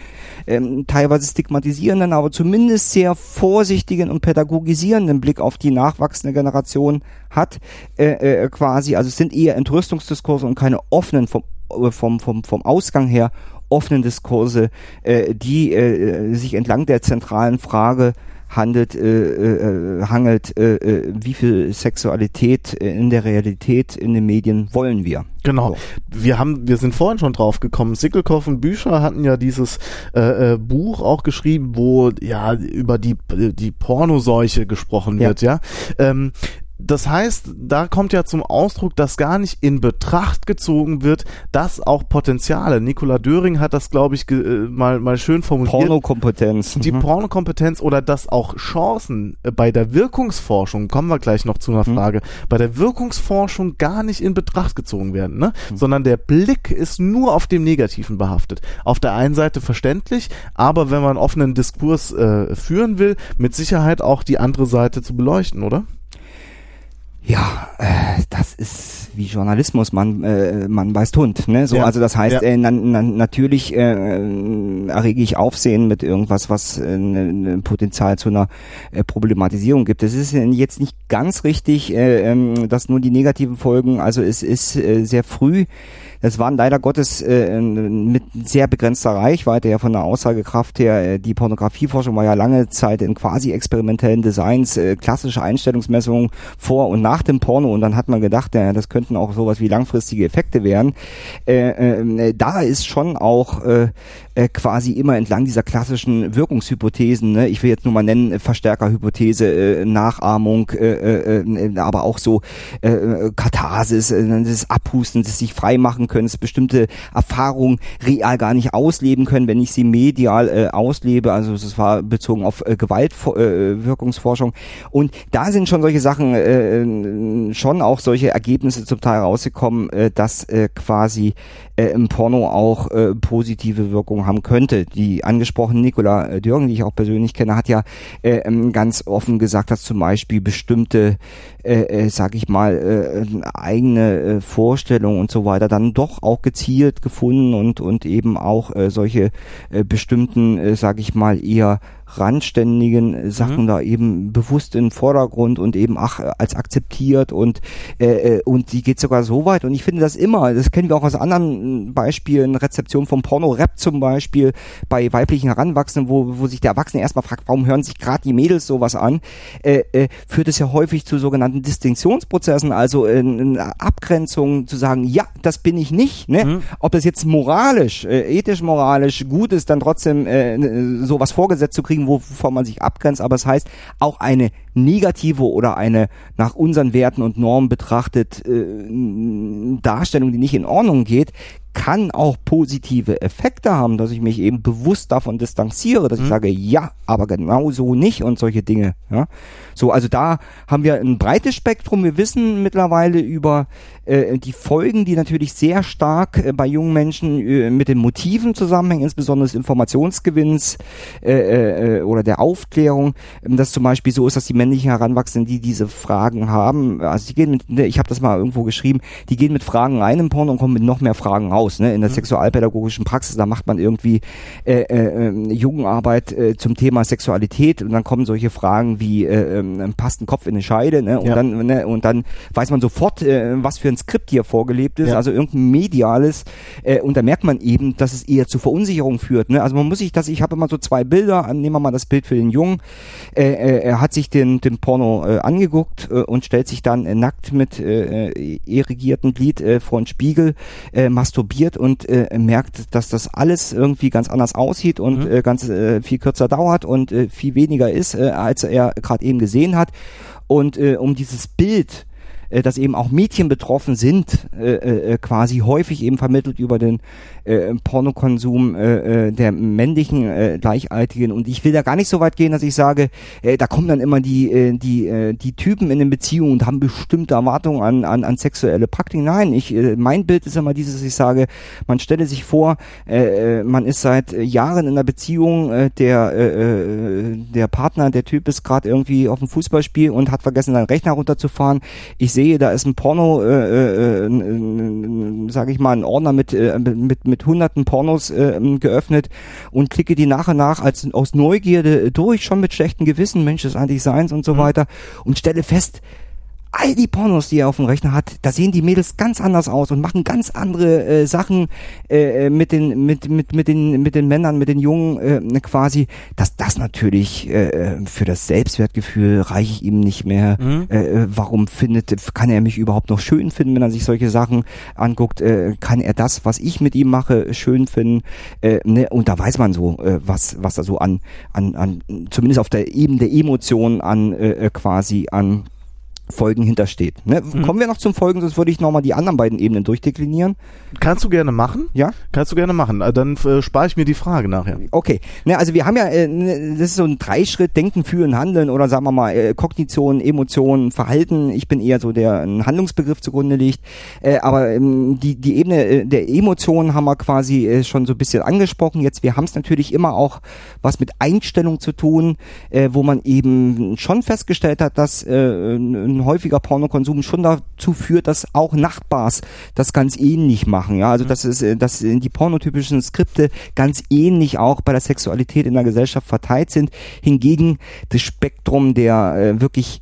ähm, teilweise stigmatisierenden, aber zumindest sehr vorsichtigen und pädagogisierenden Blick auf die nachwachsende Generation hat, äh, äh, quasi. Also es sind eher Entrüstungsdiskurse und keine offenen vom, äh, vom, vom, vom Ausgang her offenen Diskurse, äh, die äh, sich entlang der zentralen Frage handelt, äh, äh, hangelt, äh, äh, wie viel Sexualität in der Realität in den Medien wollen wir. Genau. So. Wir haben, wir sind vorhin schon drauf gekommen. Sickelkoff und Bücher hatten ja dieses äh, äh, Buch auch geschrieben, wo ja über die die Pornoseuche gesprochen wird, ja. ja? Ähm, das heißt, da kommt ja zum Ausdruck, dass gar nicht in Betracht gezogen wird, dass auch Potenziale. Nikola Döring hat das, glaube ich, äh, mal, mal schön formuliert. Pornokompetenz. Die mhm. Pornokompetenz oder dass auch Chancen äh, bei der Wirkungsforschung, kommen wir gleich noch zu einer mhm. Frage, mhm. bei der Wirkungsforschung gar nicht in Betracht gezogen werden, ne? Mhm. sondern der Blick ist nur auf dem Negativen behaftet. Auf der einen Seite verständlich, aber wenn man offenen Diskurs äh, führen will, mit Sicherheit auch die andere Seite zu beleuchten, oder? Ja, äh, das ist wie Journalismus, man äh, man weiß Hund, ne? So, ja. also das heißt, ja. äh, na, na, natürlich äh, errege ich Aufsehen mit irgendwas, was äh, ein Potenzial zu einer äh, Problematisierung gibt. Es ist jetzt nicht ganz richtig, äh, äh, dass nur die negativen Folgen, also es ist äh, sehr früh es waren leider Gottes äh, mit sehr begrenzter Reichweite ja von der Aussagekraft her. Äh, die Pornografieforschung war ja lange Zeit in quasi experimentellen Designs, äh, klassische Einstellungsmessungen vor und nach dem Porno und dann hat man gedacht, ja, das könnten auch sowas wie langfristige Effekte werden. Äh, äh, da ist schon auch äh, äh, quasi immer entlang dieser klassischen Wirkungshypothesen, ne? ich will jetzt nur mal nennen, Verstärkerhypothese, äh, Nachahmung, äh, äh, aber auch so äh, Katharsis, äh, das Abhusten, das sich freimachen können, das bestimmte Erfahrungen real gar nicht ausleben können, wenn ich sie medial äh, auslebe. Also das war bezogen auf äh, Gewaltwirkungsforschung. Äh, und da sind schon solche Sachen, äh, schon auch solche Ergebnisse zum Teil rausgekommen, äh, dass äh, quasi äh, im Porno auch äh, positive Wirkungen haben könnte. Die angesprochene Nicola äh, Dürgen, die ich auch persönlich kenne, hat ja äh, ähm, ganz offen gesagt, dass zum Beispiel bestimmte, äh, äh, sag ich mal, äh, eigene äh, Vorstellungen und so weiter dann doch auch gezielt gefunden und und eben auch äh, solche äh, bestimmten, äh, sag ich mal, eher randständigen Sachen mhm. da eben bewusst in den Vordergrund und eben ach, als akzeptiert und äh, äh, und die geht sogar so weit und ich finde das immer, das kennen wir auch aus anderen Beispielen, Rezeption vom Porno-Rap zum Beispiel bei weiblichen Heranwachsenden, wo, wo sich der Erwachsene erstmal fragt, warum hören sich gerade die Mädels sowas an, äh, äh, führt es ja häufig zu sogenannten Distinktionsprozessen, also äh, eine Abgrenzung zu sagen, ja, das bin ich nicht, ne? Mhm. Ob das jetzt moralisch, äh, ethisch moralisch gut ist, dann trotzdem äh, sowas vorgesetzt zu kriegen, wovon man sich abgrenzt, aber es heißt auch eine negative oder eine nach unseren Werten und Normen betrachtet äh, Darstellung, die nicht in Ordnung geht, kann auch positive Effekte haben, dass ich mich eben bewusst davon distanziere, dass mhm. ich sage, ja, aber genau so nicht und solche Dinge. Ja. So, also da haben wir ein breites Spektrum. Wir wissen mittlerweile über äh, die Folgen, die natürlich sehr stark äh, bei jungen Menschen äh, mit den Motiven zusammenhängen, insbesondere des Informationsgewinns äh, äh, oder der Aufklärung, ähm, dass zum Beispiel so ist, dass die männlichen Heranwachsenden, die diese Fragen haben, also die gehen mit, ne, ich habe das mal irgendwo geschrieben, die gehen mit Fragen rein im Porno und kommen mit noch mehr Fragen raus. Ne? In der mhm. sexualpädagogischen Praxis, da macht man irgendwie äh, äh, ähm, Jugendarbeit äh, zum Thema Sexualität und dann kommen solche Fragen wie äh, äh, passt ein Kopf in eine Scheide ne? und ja. dann ne? und dann weiß man sofort, äh, was für ein Skript hier vorgelebt ist, ja. also irgendein mediales. Äh, und da merkt man eben, dass es eher zu Verunsicherung führt. Ne? Also man muss sich das, ich habe immer so zwei Bilder, nehmen wir mal das Bild für den Jungen. Äh, äh, er hat sich den, den Porno äh, angeguckt äh, und stellt sich dann äh, nackt mit äh, äh irrigiertem Glied äh, vor den Spiegel, äh, masturbiert und äh, merkt, dass das alles irgendwie ganz anders aussieht und mhm. äh, ganz äh, viel kürzer dauert und äh, viel weniger ist, äh, als er gerade eben gesehen hat. Und äh, um dieses Bild äh, dass eben auch Mädchen betroffen sind, äh, äh, quasi häufig eben vermittelt über den äh, Pornokonsum äh, äh, der männlichen äh, Gleichaltigen. Und ich will da gar nicht so weit gehen, dass ich sage, äh, da kommen dann immer die, äh, die, äh, die Typen in den Beziehungen und haben bestimmte Erwartungen an, an, an sexuelle Praktiken. Nein, ich, äh, mein Bild ist immer dieses, ich sage, man stelle sich vor, äh, äh man ist seit Jahren in einer Beziehung, äh, der, äh, der Partner, der Typ ist gerade irgendwie auf dem Fußballspiel und hat vergessen, seinen Rechner runterzufahren. Ich sehe, da ist ein Porno, äh, äh, sage ich mal, ein Ordner mit, äh, mit, mit hunderten Pornos äh, geöffnet und klicke die nach und nach als aus Neugierde durch, schon mit schlechtem Gewissen, Mensch des Anti-Seins und so mhm. weiter und stelle fest, all die Pornos, die er auf dem Rechner hat, da sehen die Mädels ganz anders aus und machen ganz andere äh, Sachen äh, mit den mit mit mit den mit den Männern, mit den Jungen äh, quasi, dass das natürlich äh, für das Selbstwertgefühl reiche ich ihm nicht mehr. Mhm. Äh, warum findet kann er mich überhaupt noch schön finden, wenn er sich solche Sachen anguckt? Äh, kann er das, was ich mit ihm mache, schön finden? Äh, ne? Und da weiß man so, äh, was was da so an an an zumindest auf der Ebene der Emotionen an äh, quasi an Folgen hintersteht. Ne? Mhm. Kommen wir noch zum Folgen, sonst würde ich nochmal die anderen beiden Ebenen durchdeklinieren. Kannst du gerne machen? Ja. Kannst du gerne machen. Äh, dann äh, spare ich mir die Frage nachher. Okay. Ne, also wir haben ja, äh, ne, das ist so ein Dreischritt, Denken, Fühlen, Handeln oder sagen wir mal äh, Kognition, Emotionen, Verhalten. Ich bin eher so, der einen Handlungsbegriff zugrunde liegt. Äh, aber ähm, die, die Ebene äh, der Emotionen haben wir quasi äh, schon so ein bisschen angesprochen. Jetzt, wir haben es natürlich immer auch was mit Einstellung zu tun, äh, wo man eben schon festgestellt hat, dass äh, ein häufiger Pornokonsum schon dazu führt, dass auch Nachbars das ganz ähnlich machen. Ja, also mhm. das ist, äh, dass die pornotypischen Skripte ganz ähnlich auch bei der Sexualität in der Gesellschaft verteilt sind. Hingegen das Spektrum der äh, wirklich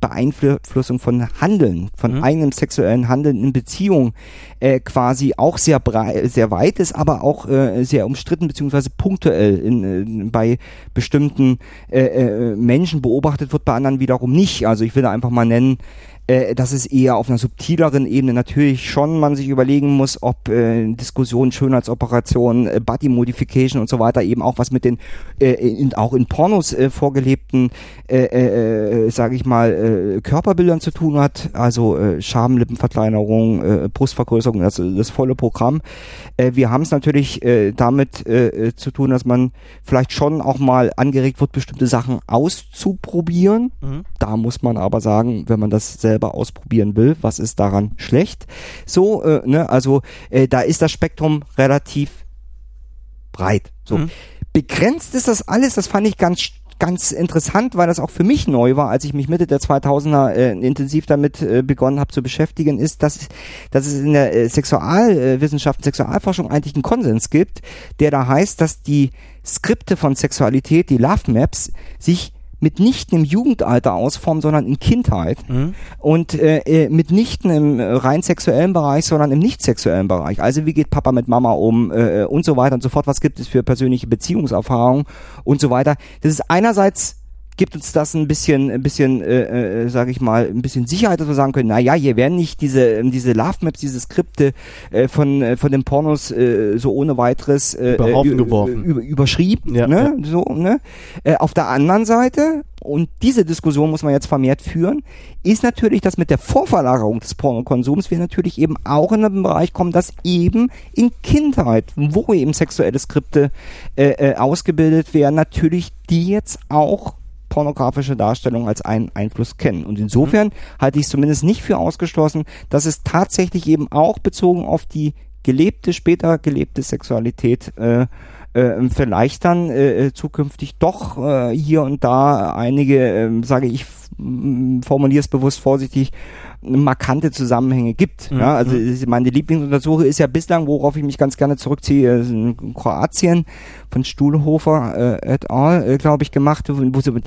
Beeinflussung von Handeln, von mhm. eigenem sexuellen Handeln in Beziehung äh, quasi auch sehr breit, sehr weit ist, aber auch äh, sehr umstritten beziehungsweise punktuell in, äh, bei bestimmten äh, äh, Menschen beobachtet wird, bei anderen wiederum nicht. Also ich will da einfach mal nennen, äh, dass es eher auf einer subtileren Ebene natürlich schon man sich überlegen muss, ob äh, Diskussionen, Schönheitsoperationen, äh, Body Modification und so weiter eben auch was mit den äh, in, auch in Pornos äh, vorgelebten, äh, äh, äh sage ich mal, äh, Körperbildern zu tun hat, also äh, Schamlippenverkleinerung, äh, Brustvergrößerung, das, das volle Programm. Äh, wir haben es natürlich äh, damit äh, zu tun, dass man vielleicht schon auch mal angeregt wird, bestimmte Sachen auszuprobieren. Mhm. Da muss man aber sagen, wenn man das selber selber ausprobieren will, was ist daran schlecht? So, äh, ne, also äh, da ist das Spektrum relativ breit. So mhm. begrenzt ist das alles. Das fand ich ganz ganz interessant, weil das auch für mich neu war, als ich mich Mitte der 2000er äh, intensiv damit äh, begonnen habe zu beschäftigen, ist, dass, dass es in der äh, Sexualwissenschaft, Sexualforschung eigentlich einen Konsens gibt, der da heißt, dass die Skripte von Sexualität, die Love Maps, sich mitnichten im Jugendalter ausformen, sondern in Kindheit mhm. und äh, äh, mitnichten im rein sexuellen Bereich, sondern im nicht sexuellen Bereich. Also wie geht Papa mit Mama um äh, und so weiter und so fort. Was gibt es für persönliche Beziehungserfahrungen und so weiter. Das ist einerseits gibt uns das ein bisschen, ein bisschen, äh, äh, sage ich mal, ein bisschen Sicherheit, dass wir sagen können, na ja, hier werden nicht diese, diese Love Maps, diese Skripte äh, von äh, von den Pornos äh, so ohne weiteres äh, Über Haufen geworfen. über, überschrieben, Ja, ne? So, ne? Äh, auf der anderen Seite und diese Diskussion muss man jetzt vermehrt führen, ist natürlich, dass mit der Vorverlagerung des Pornokonsums wir natürlich eben auch in einen Bereich kommen, dass eben in Kindheit, wo eben sexuelle Skripte äh, äh, ausgebildet werden, natürlich die jetzt auch pornografische Darstellung als einen Einfluss kennen. Und insofern halte ich es zumindest nicht für ausgeschlossen, dass es tatsächlich eben auch bezogen auf die gelebte, später gelebte Sexualität äh, äh, vielleicht dann äh, äh, zukünftig doch äh, hier und da einige, äh, sage ich, formuliere es bewusst vorsichtig, markante Zusammenhänge gibt. Mhm. Ja, also ist- meine Lieblingsuntersuchung ist ja bislang, worauf ich mich ganz gerne zurückziehe, in Kroatien von Stuhlhofer äh, et al., äh, glaube ich, gemacht, wo wo so äh,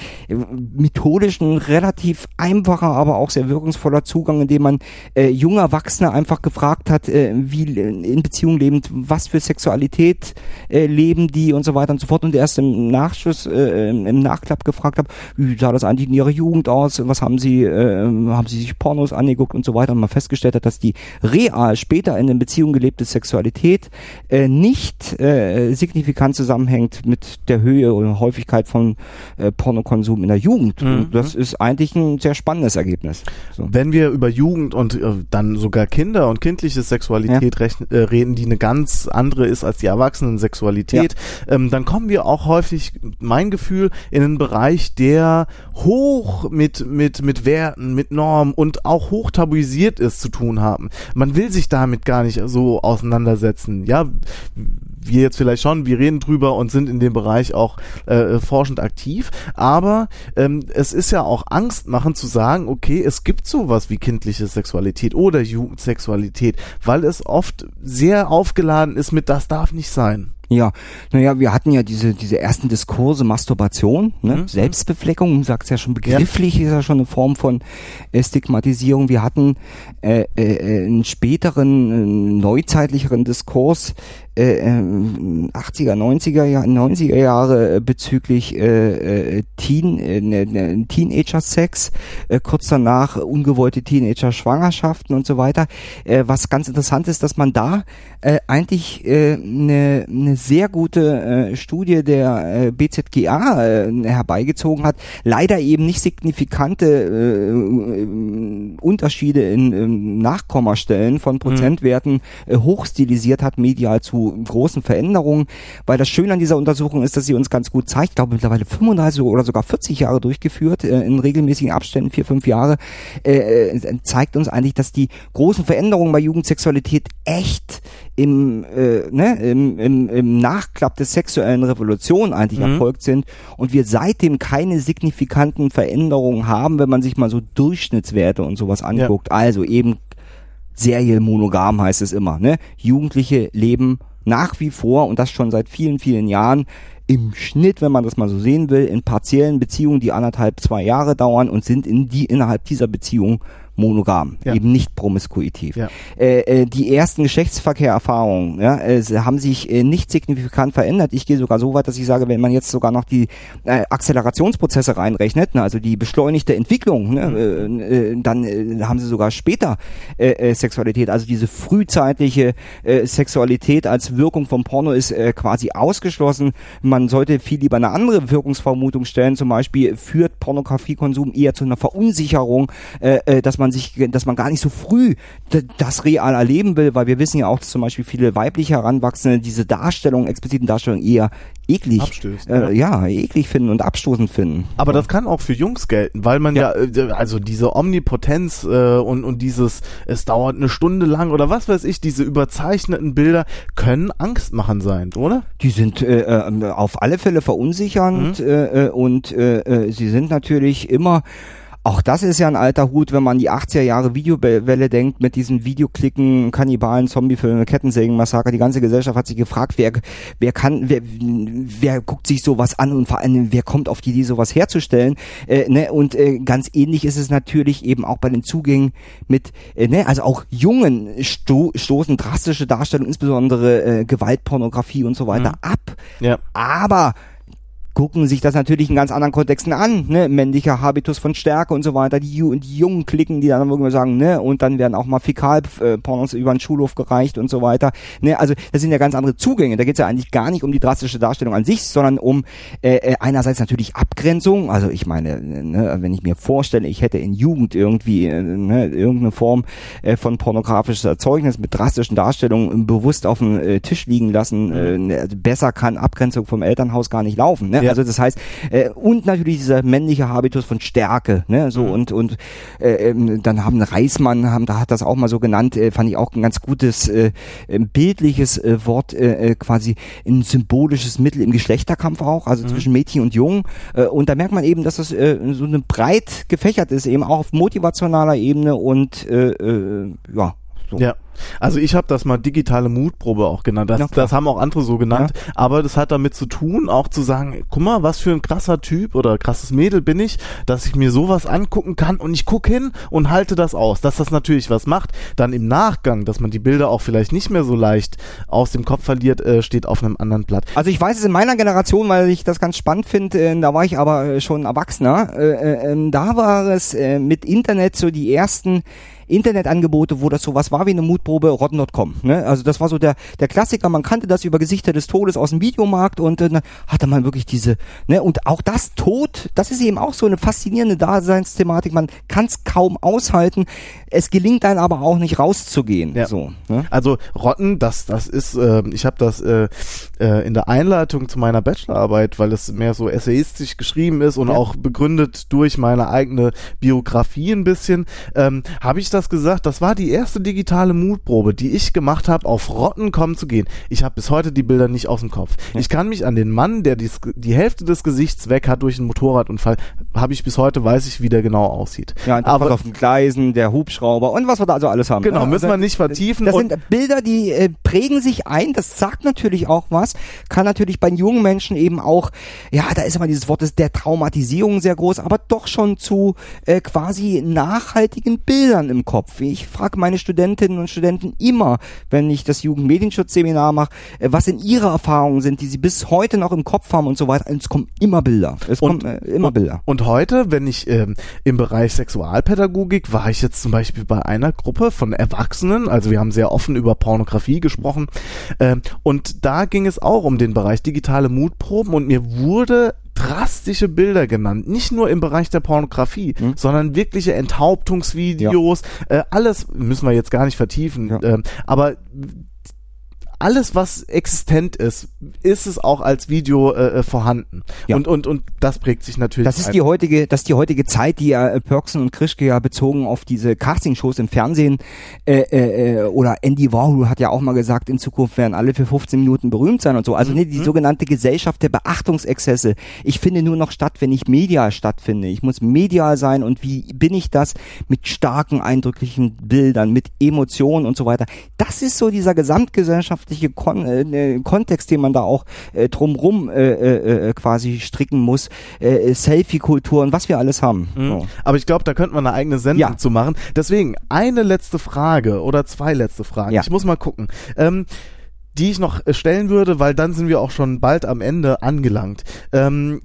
methodisch ein relativ einfacher, aber auch sehr wirkungsvoller Zugang, indem man äh, junge Erwachsene einfach gefragt hat, äh, wie in Beziehung lebend, was für Sexualität äh, leben die und so weiter und so fort und erst im Nachschuss, äh, im Nachklapp gefragt habe, wie sah das eigentlich in ihrer Jugend aus, was haben sie, äh, haben sie sich Pornos angeguckt und so weiter und man festgestellt hat, dass die real später in den Beziehungen gelebte Sexualität äh, nicht äh, signifikant zusammenhängt mit der Höhe oder Häufigkeit von äh, Pornokonsum in der Jugend. Mhm. Und das ist eigentlich ein sehr spannendes Ergebnis. So. Wenn wir über Jugend und äh, dann sogar Kinder und kindliche Sexualität rechn- äh, reden, die eine ganz andere ist als die Erwachsenen-Sexualität, ähm, dann kommen wir auch häufig, mein Gefühl, in einen Bereich, der hoch mit, mit, mit Werten, mit Normen und auch hoch tabuisiert ist zu tun haben. Man will sich damit gar nicht so auseinandersetzen. Ja, wir jetzt vielleicht schon, wir reden drüber und sind in dem Bereich auch äh, forschend aktiv, aber ähm, es ist ja auch angstmachend zu sagen, okay, es gibt sowas wie kindliche Sexualität oder Jugendsexualität, weil es oft sehr aufgeladen ist mit das darf nicht sein. Ja, naja, wir hatten ja diese, diese ersten Diskurse Masturbation, ne? Mhm. Selbstbefleckung, sagt ja schon begrifflich, ist ja schon eine Form von äh, Stigmatisierung. Wir hatten äh, äh, einen späteren, äh, neuzeitlicheren Diskurs, äh, äh, 80er, 90er, Jahr, 90er Jahre äh, bezüglich äh, äh, Teen, äh, ne, ne, Teenager-Sex, äh, kurz danach ungewollte Teenager-Schwangerschaften und so weiter. Äh, was ganz interessant ist, dass man da äh, eigentlich eine äh, ne ne sehr gute äh, Studie der äh, BZGA äh, herbeigezogen hat, leider eben nicht signifikante äh, äh, Unterschiede in ähm, Nachkommastellen von Prozentwerten äh, hochstilisiert hat, medial zu großen Veränderungen, weil das Schöne an dieser Untersuchung ist, dass sie uns ganz gut zeigt, ich glaube mittlerweile 35 oder sogar 40 Jahre durchgeführt, äh, in regelmäßigen Abständen, vier, fünf Jahre, äh, äh, zeigt uns eigentlich, dass die großen Veränderungen bei Jugendsexualität echt im, äh, ne, im, im, im Nachklapp der sexuellen Revolution eigentlich Mhm. erfolgt sind und wir seitdem keine signifikanten Veränderungen haben, wenn man sich mal so Durchschnittswerte und sowas anguckt. Also eben seriell monogam heißt es immer, ne? Jugendliche leben nach wie vor und das schon seit vielen, vielen Jahren im Schnitt, wenn man das mal so sehen will, in partiellen Beziehungen, die anderthalb, zwei Jahre dauern und sind in die innerhalb dieser Beziehung monogam, Ja. eben nicht promiskuitiv. Ja. Äh, äh, die ersten Geschlechtsverkehrerfahrungen ja, äh, haben sich äh, nicht signifikant verändert. Ich gehe sogar so weit, dass ich sage, wenn man jetzt sogar noch die äh, Akzelerationsprozesse reinrechnet, ne, also die beschleunigte Entwicklung, ne, äh, äh, dann haben sie sogar später Sexualität, also diese frühzeitliche Sexualität als Wirkung vom Porno ist quasi ausgeschlossen. Man sollte viel lieber eine andere Wirkungsvermutung stellen, zum Beispiel führt Pornografiekonsum eher zu einer Verunsicherung, dass man sich, dass man gar nicht so früh das real erleben will, weil wir wissen ja auch, dass zum Beispiel viele weibliche Heranwachsende diese Darstellung, expliziten Darstellung eher eklig, Abstößt, äh, ja, eklig finden und abstoßend finden. Aber das kann auch für Jungs gelten, weil man ja, äh, also diese Omnipotenz äh, und, und dieses, es dauert eine Stunde lang oder was weiß ich, diese überzeichneten Bilder können angstmachend sein, oder? Die sind äh, äh, auf alle Fälle verunsichernd äh, äh, und äh, sie sind natürlich immer auch das ist ja ein alter Hut, wenn man die 80er Jahre Videowelle denkt, mit diesen Videoklicken, Kannibalen, Zombiefilme, Kettensägenmassaker. Die ganze Gesellschaft hat sich gefragt, wer, wer kann, wer, wer guckt sich sowas an und vor allem, wer kommt auf die Idee, sowas herzustellen. Äh, ne? Und äh, ganz ähnlich ist es natürlich eben auch bei den Zugängen mit, äh, ne? also auch Jungen sto stoßen drastische Darstellungen, insbesondere äh, Gewaltpornografie und so weiter ab. Ja. Aber gucken sich das natürlich in ganz anderen Kontexten an, ne? Männlicher Habitus von Stärke und so weiter, die, die Jungen klicken, die dann irgendwie sagen, ne? Und dann werden auch mal Fäkalpornos über den Schulhof gereicht und so weiter. Ne? Also das sind ja ganz andere Zugänge. Da geht es ja eigentlich gar nicht um die drastische Darstellung an sich, sondern um äh, äh, einerseits natürlich Abgrenzung. Also ich meine, ne, wenn ich mir vorstelle, ich hätte in Jugend irgendwie äh, ne, irgendeine Form äh, von pornografisches Erzeugnis mit drastischen Darstellungen bewusst auf dem äh, Tisch liegen lassen, äh, ne, besser kann Abgrenzung vom Elternhaus gar nicht laufen. Ne? Ja. Also das heißt, äh, und natürlich dieser männliche Habitus von Stärke, ne? So mhm. und und äh, ähm, dann haben Reismann, haben, da hat das auch mal so genannt, äh, fand ich auch ein ganz gutes äh, bildliches äh, Wort, äh, äh, quasi ein symbolisches Mittel im Geschlechterkampf auch, also mhm. zwischen Mädchen und Jungen. Äh, und da merkt man eben, dass das äh, so eine breit gefächert ist, eben auch auf motivationaler Ebene und äh, äh, ja, so. Ja. Also ich habe das mal digitale Mutprobe auch genannt. Das, das haben auch andere so genannt. Ja. Aber das hat damit zu tun, auch zu sagen, guck mal, was für ein krasser Typ oder krasses Mädel bin ich, dass ich mir sowas angucken kann und ich guck hin und halte das aus. Dass das natürlich was macht, dann im Nachgang, dass man die Bilder auch vielleicht nicht mehr so leicht aus dem Kopf verliert, äh, steht auf einem anderen Blatt. Also ich weiß es in meiner Generation, weil ich das ganz spannend finde, äh, da war ich aber äh, schon Erwachsener, äh, äh, ähm, da war es äh, mit Internet so die ersten Internetangebote, wo das sowas war wie eine Mutprobe, rotten.com. Ne? Also das war so der, der Klassiker, man kannte das über Gesichter des Todes aus dem Videomarkt und äh, hatte man wirklich diese, ne, und auch das Tod, das ist eben auch so eine faszinierende Daseinsthematik, man kann es kaum aushalten, es gelingt einem aber auch nicht rauszugehen. Ja. So, ne? Also Rotten, das, das ist, äh, ich habe das äh, äh, in der Einleitung zu meiner Bachelorarbeit, weil es mehr so essayistisch geschrieben ist und ja. auch begründet durch meine eigene Biografie ein bisschen, ähm, habe ich das gesagt, das war die erste digitale Mutprobe, die ich gemacht habe, auf Rotten kommen zu gehen. Ich habe bis heute die Bilder nicht aus dem Kopf. Ja. Ich kann mich an den Mann, der die, die Hälfte des Gesichts weg hat durch einen Motorradunfall, habe ich bis heute, weiß ich, wie der genau aussieht. Ja, aber auf den Gleisen, der Hubschrauber und was wir da also alles haben. Genau, müssen wir nicht vertiefen. Das sind Bilder, die äh, prägen sich ein, das sagt natürlich auch was, kann natürlich bei jungen Menschen eben auch, ja, da ist immer dieses Wort der Traumatisierung sehr groß, aber doch schon zu äh, quasi nachhaltigen Bildern im Kopf. Ich frage meine Studentinnen und Studenten immer, wenn ich das Jugendmedienschutzseminar mache, äh, was in ihre Erfahrungen sind, die sie bis heute noch im Kopf haben und so weiter. Es kommen immer Bilder. Es und, kommen äh, immer und, Bilder. Und heute, wenn ich ähm, im Bereich Sexualpädagogik war ich jetzt zum Beispiel bei einer Gruppe von Erwachsenen, also wir haben sehr offen über Pornografie gesprochen, ähm, und da ging es auch um den Bereich digitale Mutproben und mir wurde drastische Bilder genannt. Nicht nur im Bereich der Pornografie, mhm. sondern wirkliche Enthauptungsvideos. Ja. Äh, alles müssen wir jetzt gar nicht vertiefen. Ja. Äh, aber alles, was existent ist, ist es auch als Video äh, äh, vorhanden. Ja. Und, und, und das prägt sich natürlich. Das ist die heutige, das ist die heutige Zeit, die ja äh, Perksen und Krischke ja bezogen auf diese Castingshows im Fernsehen äh, äh, äh, oder Andy Warhol hat ja auch mal gesagt, in Zukunft werden alle für 15 Minuten berühmt sein und so. Also mhm. ne, die mhm. sogenannte Gesellschaft der Beachtungsexzesse. Ich finde nur noch statt, wenn ich medial stattfinde. Ich muss medial sein und wie bin ich das mit starken, eindrücklichen Bildern, mit Emotionen und so weiter. Das ist so dieser gesamtgesellschaftliche gesellschaftliche Kon äh, Kontext, den man da auch äh, drumrum äh, äh, äh, quasi stricken muss, äh, Selfie-Kultur und was wir alles haben. Mhm. So. Aber ich glaube, da könnte man eine eigene Sendung ja. zu machen. Deswegen eine letzte Frage oder zwei letzte Fragen. Ja. Ich muss mal gucken. Ähm, die ich noch äh, stellen würde, weil dann sind wir auch schon bald am Ende angelangt. Ähm,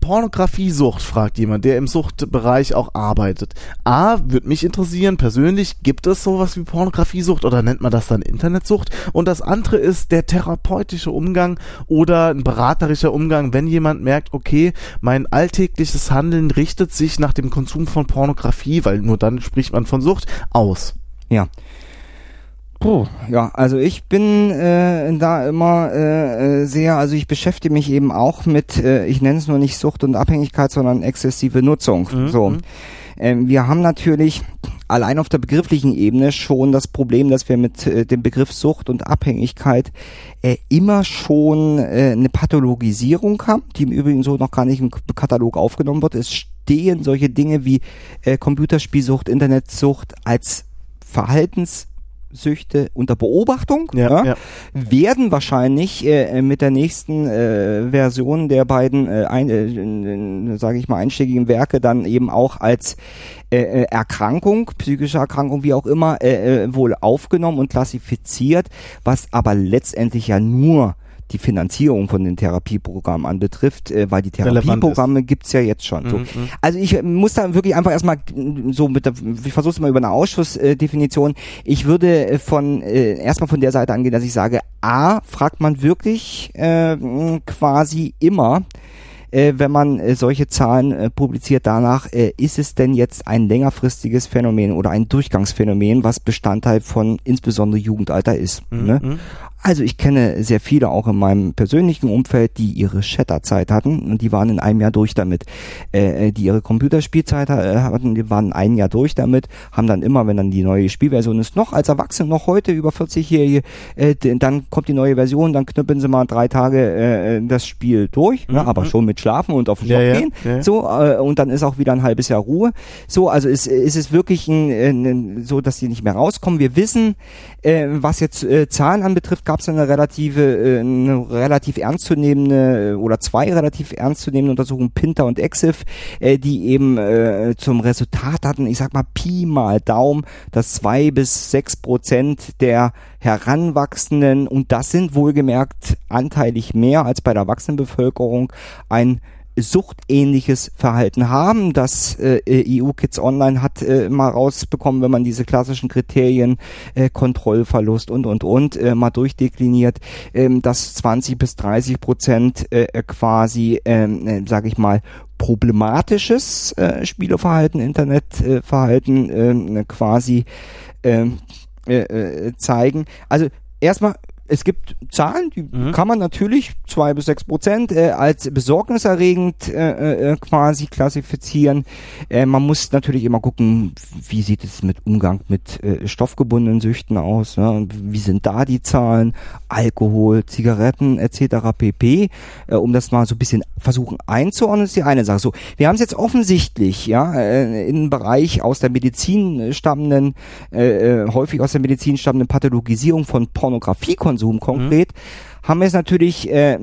Pornografiesucht, fragt jemand, der im Suchtbereich auch arbeitet. A, würde mich interessieren, persönlich, gibt es sowas wie Pornografiesucht oder nennt man das dann Internetsucht? Und das andere ist der therapeutische Umgang oder ein beraterischer Umgang, wenn jemand merkt, okay, mein alltägliches Handeln richtet sich nach dem Konsum von Pornografie, weil nur dann spricht man von Sucht, aus. Ja. Puh, ja, also ich bin äh, da immer äh, äh, sehr, also ich beschäftige mich eben auch mit, äh, ich nenne es nur nicht Sucht und Abhängigkeit, sondern exzessive Nutzung. Mhm. So, mhm. ähm, wir haben natürlich allein auf der begrifflichen Ebene schon das Problem, dass wir mit äh, dem Begriff Sucht und Abhängigkeit äh, immer schon äh, eine Pathologisierung haben, die im Übrigen so noch gar nicht im Katalog aufgenommen wird. Es stehen solche Dinge wie äh, Computerspielsucht, Internetsucht als Verhaltens Süchte unter Beobachtung ja, ja, ja. werden wahrscheinlich äh, mit der nächsten äh, Version der beiden, äh, ein, äh, sage ich mal, einschlägigen Werke dann eben auch als äh, äh, Erkrankung, psychische Erkrankung, wie auch immer, wohl aufgenommen und klassifiziert, was aber letztendlich ja nur die Finanzierung von den Therapieprogrammen anbetrifft, äh, weil die Therapieprogramme gibt's ja jetzt schon. So. Mhm, mhm. Also ich äh, muss da wirklich einfach erstmal so mit der, ich versuche es mal über eine Ausschussdefinition. Ich würde äh, von äh, erstmal von der Seite angehen, dass ich sage, A, fragt man wirklich äh, quasi immer, äh, wenn man äh, solche Zahlen äh, publiziert danach, äh, ist es denn jetzt ein längerfristiges Phänomen oder ein Durchgangsphänomen, was Bestandteil von insbesondere Jugendalter ist. Mhm, Ne? Mhm. Also ich kenne sehr viele auch in meinem persönlichen Umfeld, die ihre Shatterzeit hatten und die waren in einem Jahr durch damit. Äh, die ihre Computerspielzeit äh, hatten, die waren ein Jahr durch damit, haben dann immer, wenn dann die neue Spielversion ist, noch als Erwachsene, noch heute über 40-Jährige, äh, dann kommt die neue Version, dann knüppeln sie mal drei Tage äh, das Spiel durch, ne, Mhm. aber schon mit Schlafen und auf den Stock ja, gehen. ja, ja. So, äh, und dann ist auch wieder ein halbes Jahr Ruhe. So, also ist, ist es wirklich ein, ein, so, dass die nicht mehr rauskommen. Wir wissen, äh, was jetzt äh, Zahlen anbetrifft, gab es eine relative, äh, eine relativ ernstzunehmende äh, oder zwei relativ ernstzunehmende Untersuchungen, Pinter und Exif, äh, die eben zum Resultat hatten, ich sag mal Pi mal Daumen, dass zwei bis sechs Prozent der Heranwachsenden, und das sind wohlgemerkt anteilig mehr als bei der Erwachsenenbevölkerung, ein suchtähnliches Verhalten haben. Das äh, EU Kids Online hat äh, mal rausbekommen, wenn man diese klassischen Kriterien äh, Kontrollverlust und und und äh, mal durchdekliniert, ähm, dass 20 bis 30 Prozent äh, äh, quasi, ähm, äh, sage ich mal, problematisches äh, Spieleverhalten, Internetverhalten ähm, quasi ähm, äh, äh, zeigen. Also erstmal es gibt Zahlen, die Mhm. kann man natürlich zwei bis sechs Prozent äh, als besorgniserregend äh, äh, quasi klassifizieren. Äh, man muss natürlich immer gucken, wie sieht es mit Umgang mit äh, stoffgebundenen Süchten aus. Ne? Wie sind da die Zahlen? Alkohol, Zigaretten etc. pp. Äh, um das mal so ein bisschen versuchen einzuordnen, ist die eine Sache. So, wir haben es jetzt offensichtlich, ja, äh, in einem Bereich aus der Medizin stammenden, äh, äh, häufig aus der Medizin stammenden Pathologisierung von Pornografiekonsum konkret, haben wir es natürlich äh,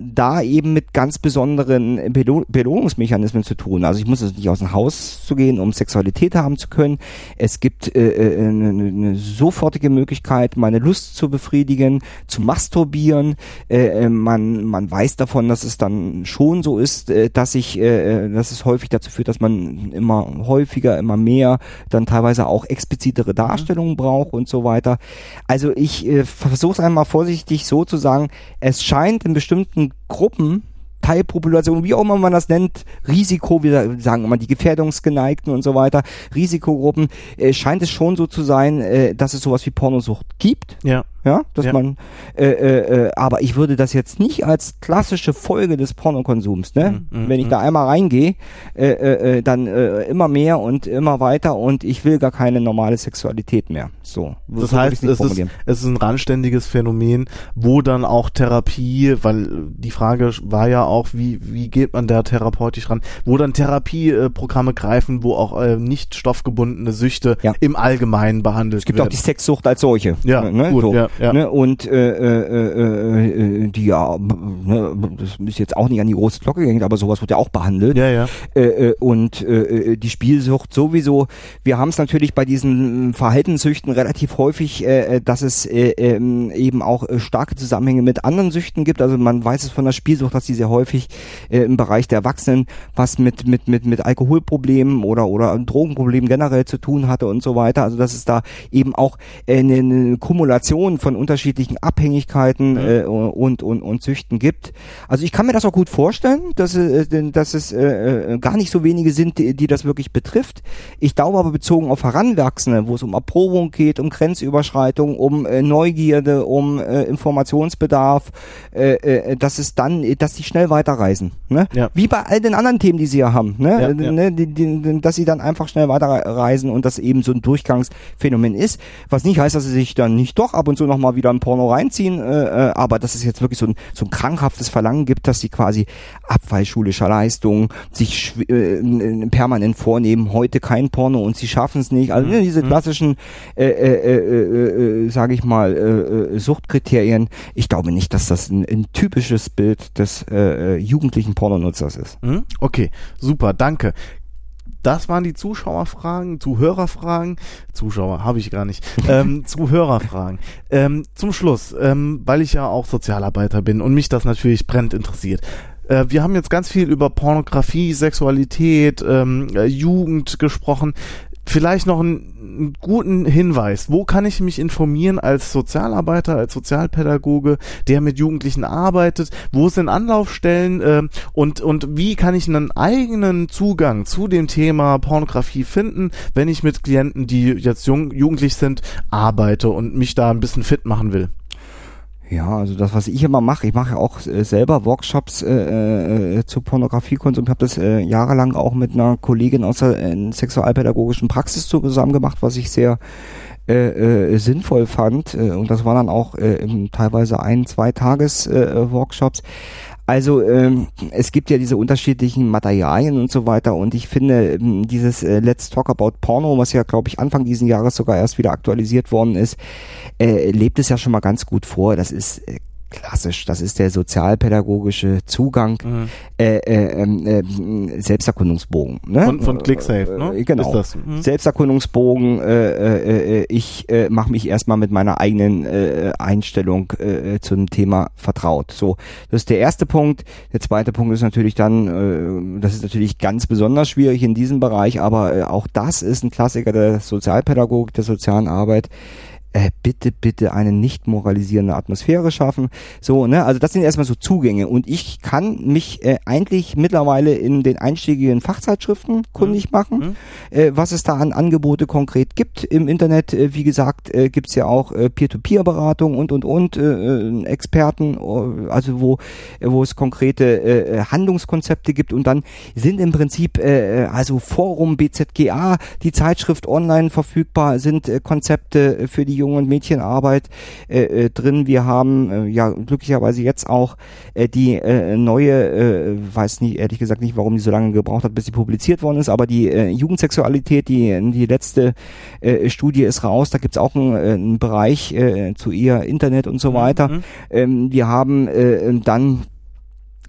da eben mit ganz besonderen Belo Belohnungsmechanismen zu tun. Also ich muss es nicht aus dem Haus zu gehen, um Sexualität haben zu können. Es gibt äh, äh, eine, eine sofortige Möglichkeit, meine Lust zu befriedigen, zu masturbieren. Äh, äh, man, man weiß davon, dass es dann schon so ist, äh, dass ich, äh, äh, dass es häufig dazu führt, dass man immer häufiger, immer mehr, dann teilweise auch explizitere Darstellungen braucht und so weiter. Also ich äh, versuche es einmal vorsichtig so zu sagen, es scheint in bestimmten Gruppen Teilpopulation, wie auch immer man das nennt, Risiko, wir sagen immer die Gefährdungsgeneigten und so weiter, Risikogruppen, äh, scheint es schon so zu sein, äh, dass es sowas wie Pornosucht gibt. Ja. Ja, dass Ja. man, äh, äh, äh, aber ich würde das jetzt nicht als klassische Folge des Pornokonsums, ne? Mhm, mhm, Wenn ich da einmal reingehe, äh, äh, äh, dann äh, immer mehr und immer weiter und ich will gar keine normale Sexualität mehr. So. so Das würde heißt, es ist, es ist ein randständiges Phänomen, wo dann auch Therapie, weil die Frage war ja auch, wie, wie geht man da therapeutisch ran, wo dann Therapieprogramme greifen, wo auch äh, nicht stoffgebundene Süchte Ja. im Allgemeinen behandelt Es gibt auch werden. die Sexsucht als solche. Ja, ne? gut, so, ja, ja. Ne? Und äh, äh, äh, äh, die ja, ne, das ist jetzt auch nicht an die große Glocke gehängt, aber sowas wird ja auch behandelt. ja, ja. äh, äh, und äh, äh, die Spielsucht sowieso. Wir haben es natürlich bei diesen Verhaltenssüchten relativ häufig, äh, dass es äh, ähm, eben auch starke Zusammenhänge mit anderen Süchten gibt. Also man weiß es von der Spielsucht, dass die sehr häufig äh, im Bereich der Erwachsenen was mit mit mit mit Alkoholproblemen oder oder Drogenproblemen generell zu tun hatte und so weiter. Also dass es da eben auch eine, eine Kumulation von unterschiedlichen Abhängigkeiten äh, und und und Süchten gibt. Also ich kann mir das auch gut vorstellen, dass, äh, dass es äh, äh, gar nicht so wenige sind, die, die das wirklich betrifft. Ich glaube aber bezogen auf Heranwachsende, wo es um Erprobung geht, um Grenzüberschreitung, um äh, Neugierde, um äh, Informationsbedarf, äh, äh, dass es dann, dass die schnell weiterreisen. Ne? Ja. Wie bei all den anderen Themen, die sie ja haben, ne? Ja, Äh, ja. ne? Die, die, dass sie dann einfach schnell weiterreisen und das eben so ein Durchgangsphänomen ist. Was nicht heißt, dass sie sich dann nicht doch ab und zu nochmal wieder ein Porno reinziehen, äh, äh, aber dass es jetzt wirklich so ein, so ein krankhaftes Verlangen gibt, dass sie quasi Abfall schulischer Leistungen sich äh, permanent vornehmen, heute kein Porno und sie schaffen es nicht. Also ne, diese klassischen, äh, äh, äh, äh, äh, sage ich mal, äh, äh, Suchtkriterien. Ich glaube nicht, dass das ein, ein typisches Bild des äh, äh, jugendlichen Pornonutzers ist. Mhm. Okay, super, danke. Das waren die Zuschauerfragen, Zuhörerfragen. Zuschauer habe ich gar nicht. Ähm, Zuhörerfragen. Ähm, zum Schluss, ähm, weil ich ja auch Sozialarbeiter bin und mich das natürlich brennend interessiert. Äh, wir haben jetzt ganz viel über Pornografie, Sexualität, ähm, äh, Jugend gesprochen vielleicht noch einen, guten Hinweis. Wo kann ich mich informieren als Sozialarbeiter, als Sozialpädagoge, der mit Jugendlichen arbeitet? Wo sind Anlaufstellen? Äh, und, und wie kann ich einen eigenen Zugang zu dem Thema Pornografie finden, wenn ich mit Klienten, die jetzt jung, jugendlich sind, arbeite und mich da ein bisschen fit machen will? Ja, also das, was ich immer mache, ich mache ja auch äh, selber Workshops äh, äh, zu Pornografiekonsum. Ich habe das äh, jahrelang auch mit einer Kollegin aus der äh, sexualpädagogischen Praxis zusammen gemacht, was ich sehr äh, äh, sinnvoll fand. Äh, und das waren dann auch äh, teilweise ein, zwei Tages äh, Workshops. Also ähm, es gibt ja diese unterschiedlichen Materialien und so weiter und ich finde ähm, dieses äh, Let's Talk About Porno, was ja glaube ich Anfang diesen Jahres sogar erst wieder aktualisiert worden ist, äh, lebt es ja schon mal ganz gut vor. Das ist äh, klassisch. Das ist der sozialpädagogische Zugang, mhm. äh, äh, äh, Selbsterkundungsbogen. Ne? Von, von ClickSafe, ne? Äh, genau. Mhm. Selbsterkundungsbogen. Äh, äh, äh, ich äh, mache mich erstmal mit meiner eigenen äh, Einstellung äh, zum Thema vertraut. So, das ist der erste Punkt. Der zweite Punkt ist natürlich dann, äh, das ist natürlich ganz besonders schwierig in diesem Bereich, aber äh, auch das ist ein Klassiker der Sozialpädagogik, der sozialen Arbeit äh, bitte, bitte eine nicht moralisierende Atmosphäre schaffen. So, ne, also das sind erstmal so Zugänge und ich kann mich äh, eigentlich mittlerweile in den einstiegigen Fachzeitschriften kundig mhm. machen, mhm. Äh, was es da an Angebote konkret gibt im Internet. Äh, wie gesagt, äh, gibt's ja auch äh, Peer-to-Peer-Beratung und und und äh, äh Experten, äh, also wo wo es konkrete äh, Handlungskonzepte gibt und dann sind im Prinzip äh, also Forum BZGA, die Zeitschrift online verfügbar, sind äh, Konzepte für die Jungen und Mädchenarbeit äh, äh, drin. Wir haben äh, ja glücklicherweise jetzt auch äh, die äh, neue, äh, weiß nicht ehrlich gesagt nicht, warum die so lange gebraucht hat, bis sie publiziert worden ist, aber die äh, Jugendsexualität, die die letzte äh, Studie ist raus. Da gibt's auch einen, äh, einen Bereich äh, zu ihr Internet und so mhm, weiter. Mhm. Ähm, wir haben äh, dann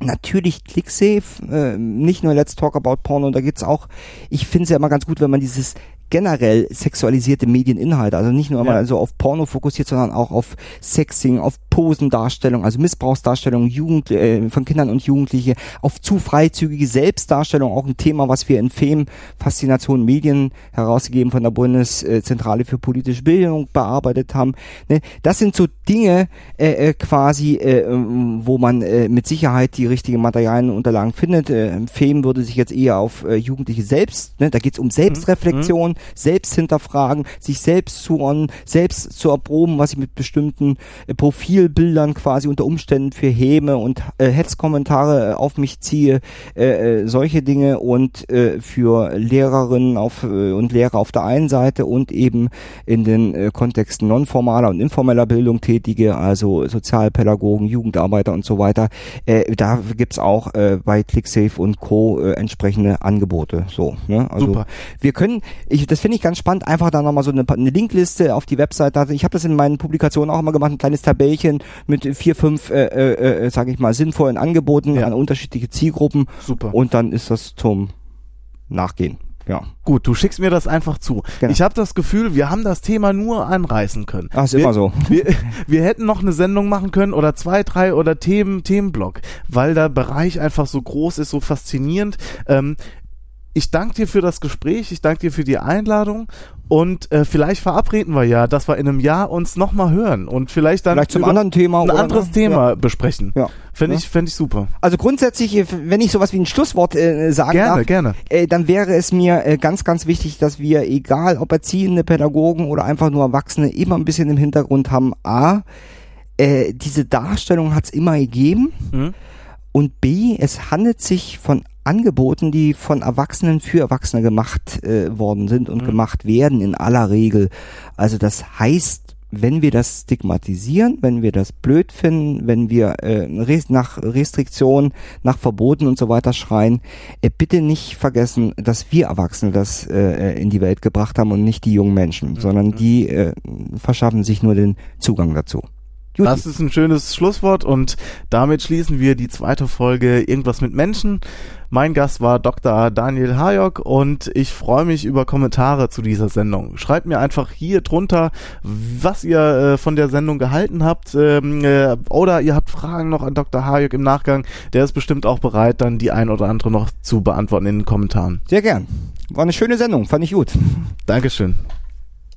Natürlich ClickSafe, äh, nicht nur Let's Talk About Porno, da geht's auch, ich finde es ja immer ganz gut, wenn man dieses generell sexualisierte Medieninhalte, also nicht nur ja. mal so auf Porno fokussiert, sondern auch auf Sexing, auf Posendarstellung, also Missbrauchsdarstellung Jugend, äh, von Kindern und Jugendliche, auf zu freizügige Selbstdarstellung, auch ein Thema, was wir in FEM Faszination Medien herausgegeben von der Bundeszentrale für politische Bildung bearbeitet haben. Ne? Das sind so Dinge äh, äh, quasi, äh, wo man äh, mit Sicherheit die richtigen Materialien und Unterlagen findet. Äh, FEM würde sich jetzt eher auf äh, Jugendliche selbst, ne? da geht es um mhm. Selbstreflexion, mhm selbst hinterfragen, sich selbst zuordnen, selbst zu erproben, was ich mit bestimmten äh, Profilbildern quasi unter Umständen für Häme und äh, Hetzkommentare äh, auf mich ziehe, äh, äh, solche Dinge und äh, für Lehrerinnen auf, äh, und Lehrer auf der einen Seite und eben in den äh, Kontexten nonformaler und informeller Bildung tätige, also Sozialpädagogen, Jugendarbeiter und so weiter. Äh, da gibt's auch äh, bei ClickSafe und Co. Äh, entsprechende Angebote. So, ne? Also Super. wir können, ich, das finde ich ganz spannend, einfach da nochmal so eine, eine Linkliste auf die Webseite. Also ich habe das in meinen Publikationen auch immer gemacht, ein kleines Tabellchen mit vier, fünf, äh, äh, äh sage ich mal, sinnvollen Angeboten ja. an unterschiedliche Zielgruppen. Super. Und dann ist das zum Nachgehen. Ja. Gut, du schickst mir das einfach zu. Genau. Ich habe das Gefühl, wir haben das Thema nur anreißen können. Ach, ist wir, immer so. Wir, wir hätten noch eine Sendung machen können oder zwei, drei oder Themen, Themenblock, weil der Bereich einfach so groß ist, so faszinierend. Ähm, ich danke dir für das Gespräch, ich danke dir für die Einladung und äh, vielleicht verabreden wir ja, dass wir in einem Jahr uns nochmal hören und vielleicht dann vielleicht zum anderen Thema ein anderes ne? Thema ja. besprechen. Ja. Fände ich, fänd ich super. Also grundsätzlich, äh, wenn ich sowas wie ein Schlusswort äh, sagen gerne, darf, gerne. Äh, dann wäre es mir äh, ganz, ganz wichtig, dass wir, egal ob erziehende Pädagogen oder einfach nur Erwachsene, immer ein bisschen im Hintergrund haben, a, äh, diese Darstellung hat es immer gegeben mhm. und b, es handelt sich von Angeboten, die von Erwachsenen für Erwachsene gemacht äh, worden sind und mhm. gemacht werden in aller Regel. Also das heißt, wenn wir das stigmatisieren, wenn wir das blöd finden, wenn wir äh, nach Restriktionen, nach Verboten und so weiter schreien, äh, bitte nicht vergessen, dass wir Erwachsene das äh, in die Welt gebracht haben und nicht die jungen Menschen, mhm. sondern die äh, verschaffen sich nur den Zugang dazu. Das ist ein schönes Schlusswort und damit schließen wir die zweite Folge Irgendwas mit Menschen. Mein Gast war Dr. Daniel Hayok und ich freue mich über Kommentare zu dieser Sendung. Schreibt mir einfach hier drunter, was ihr äh, von der Sendung gehalten habt ähm, äh, oder ihr habt Fragen noch an Dr. Hayok im Nachgang. Der ist bestimmt auch bereit, dann die ein oder andere noch zu beantworten in den Kommentaren. Sehr gern. War eine schöne Sendung, fand ich gut. Dankeschön.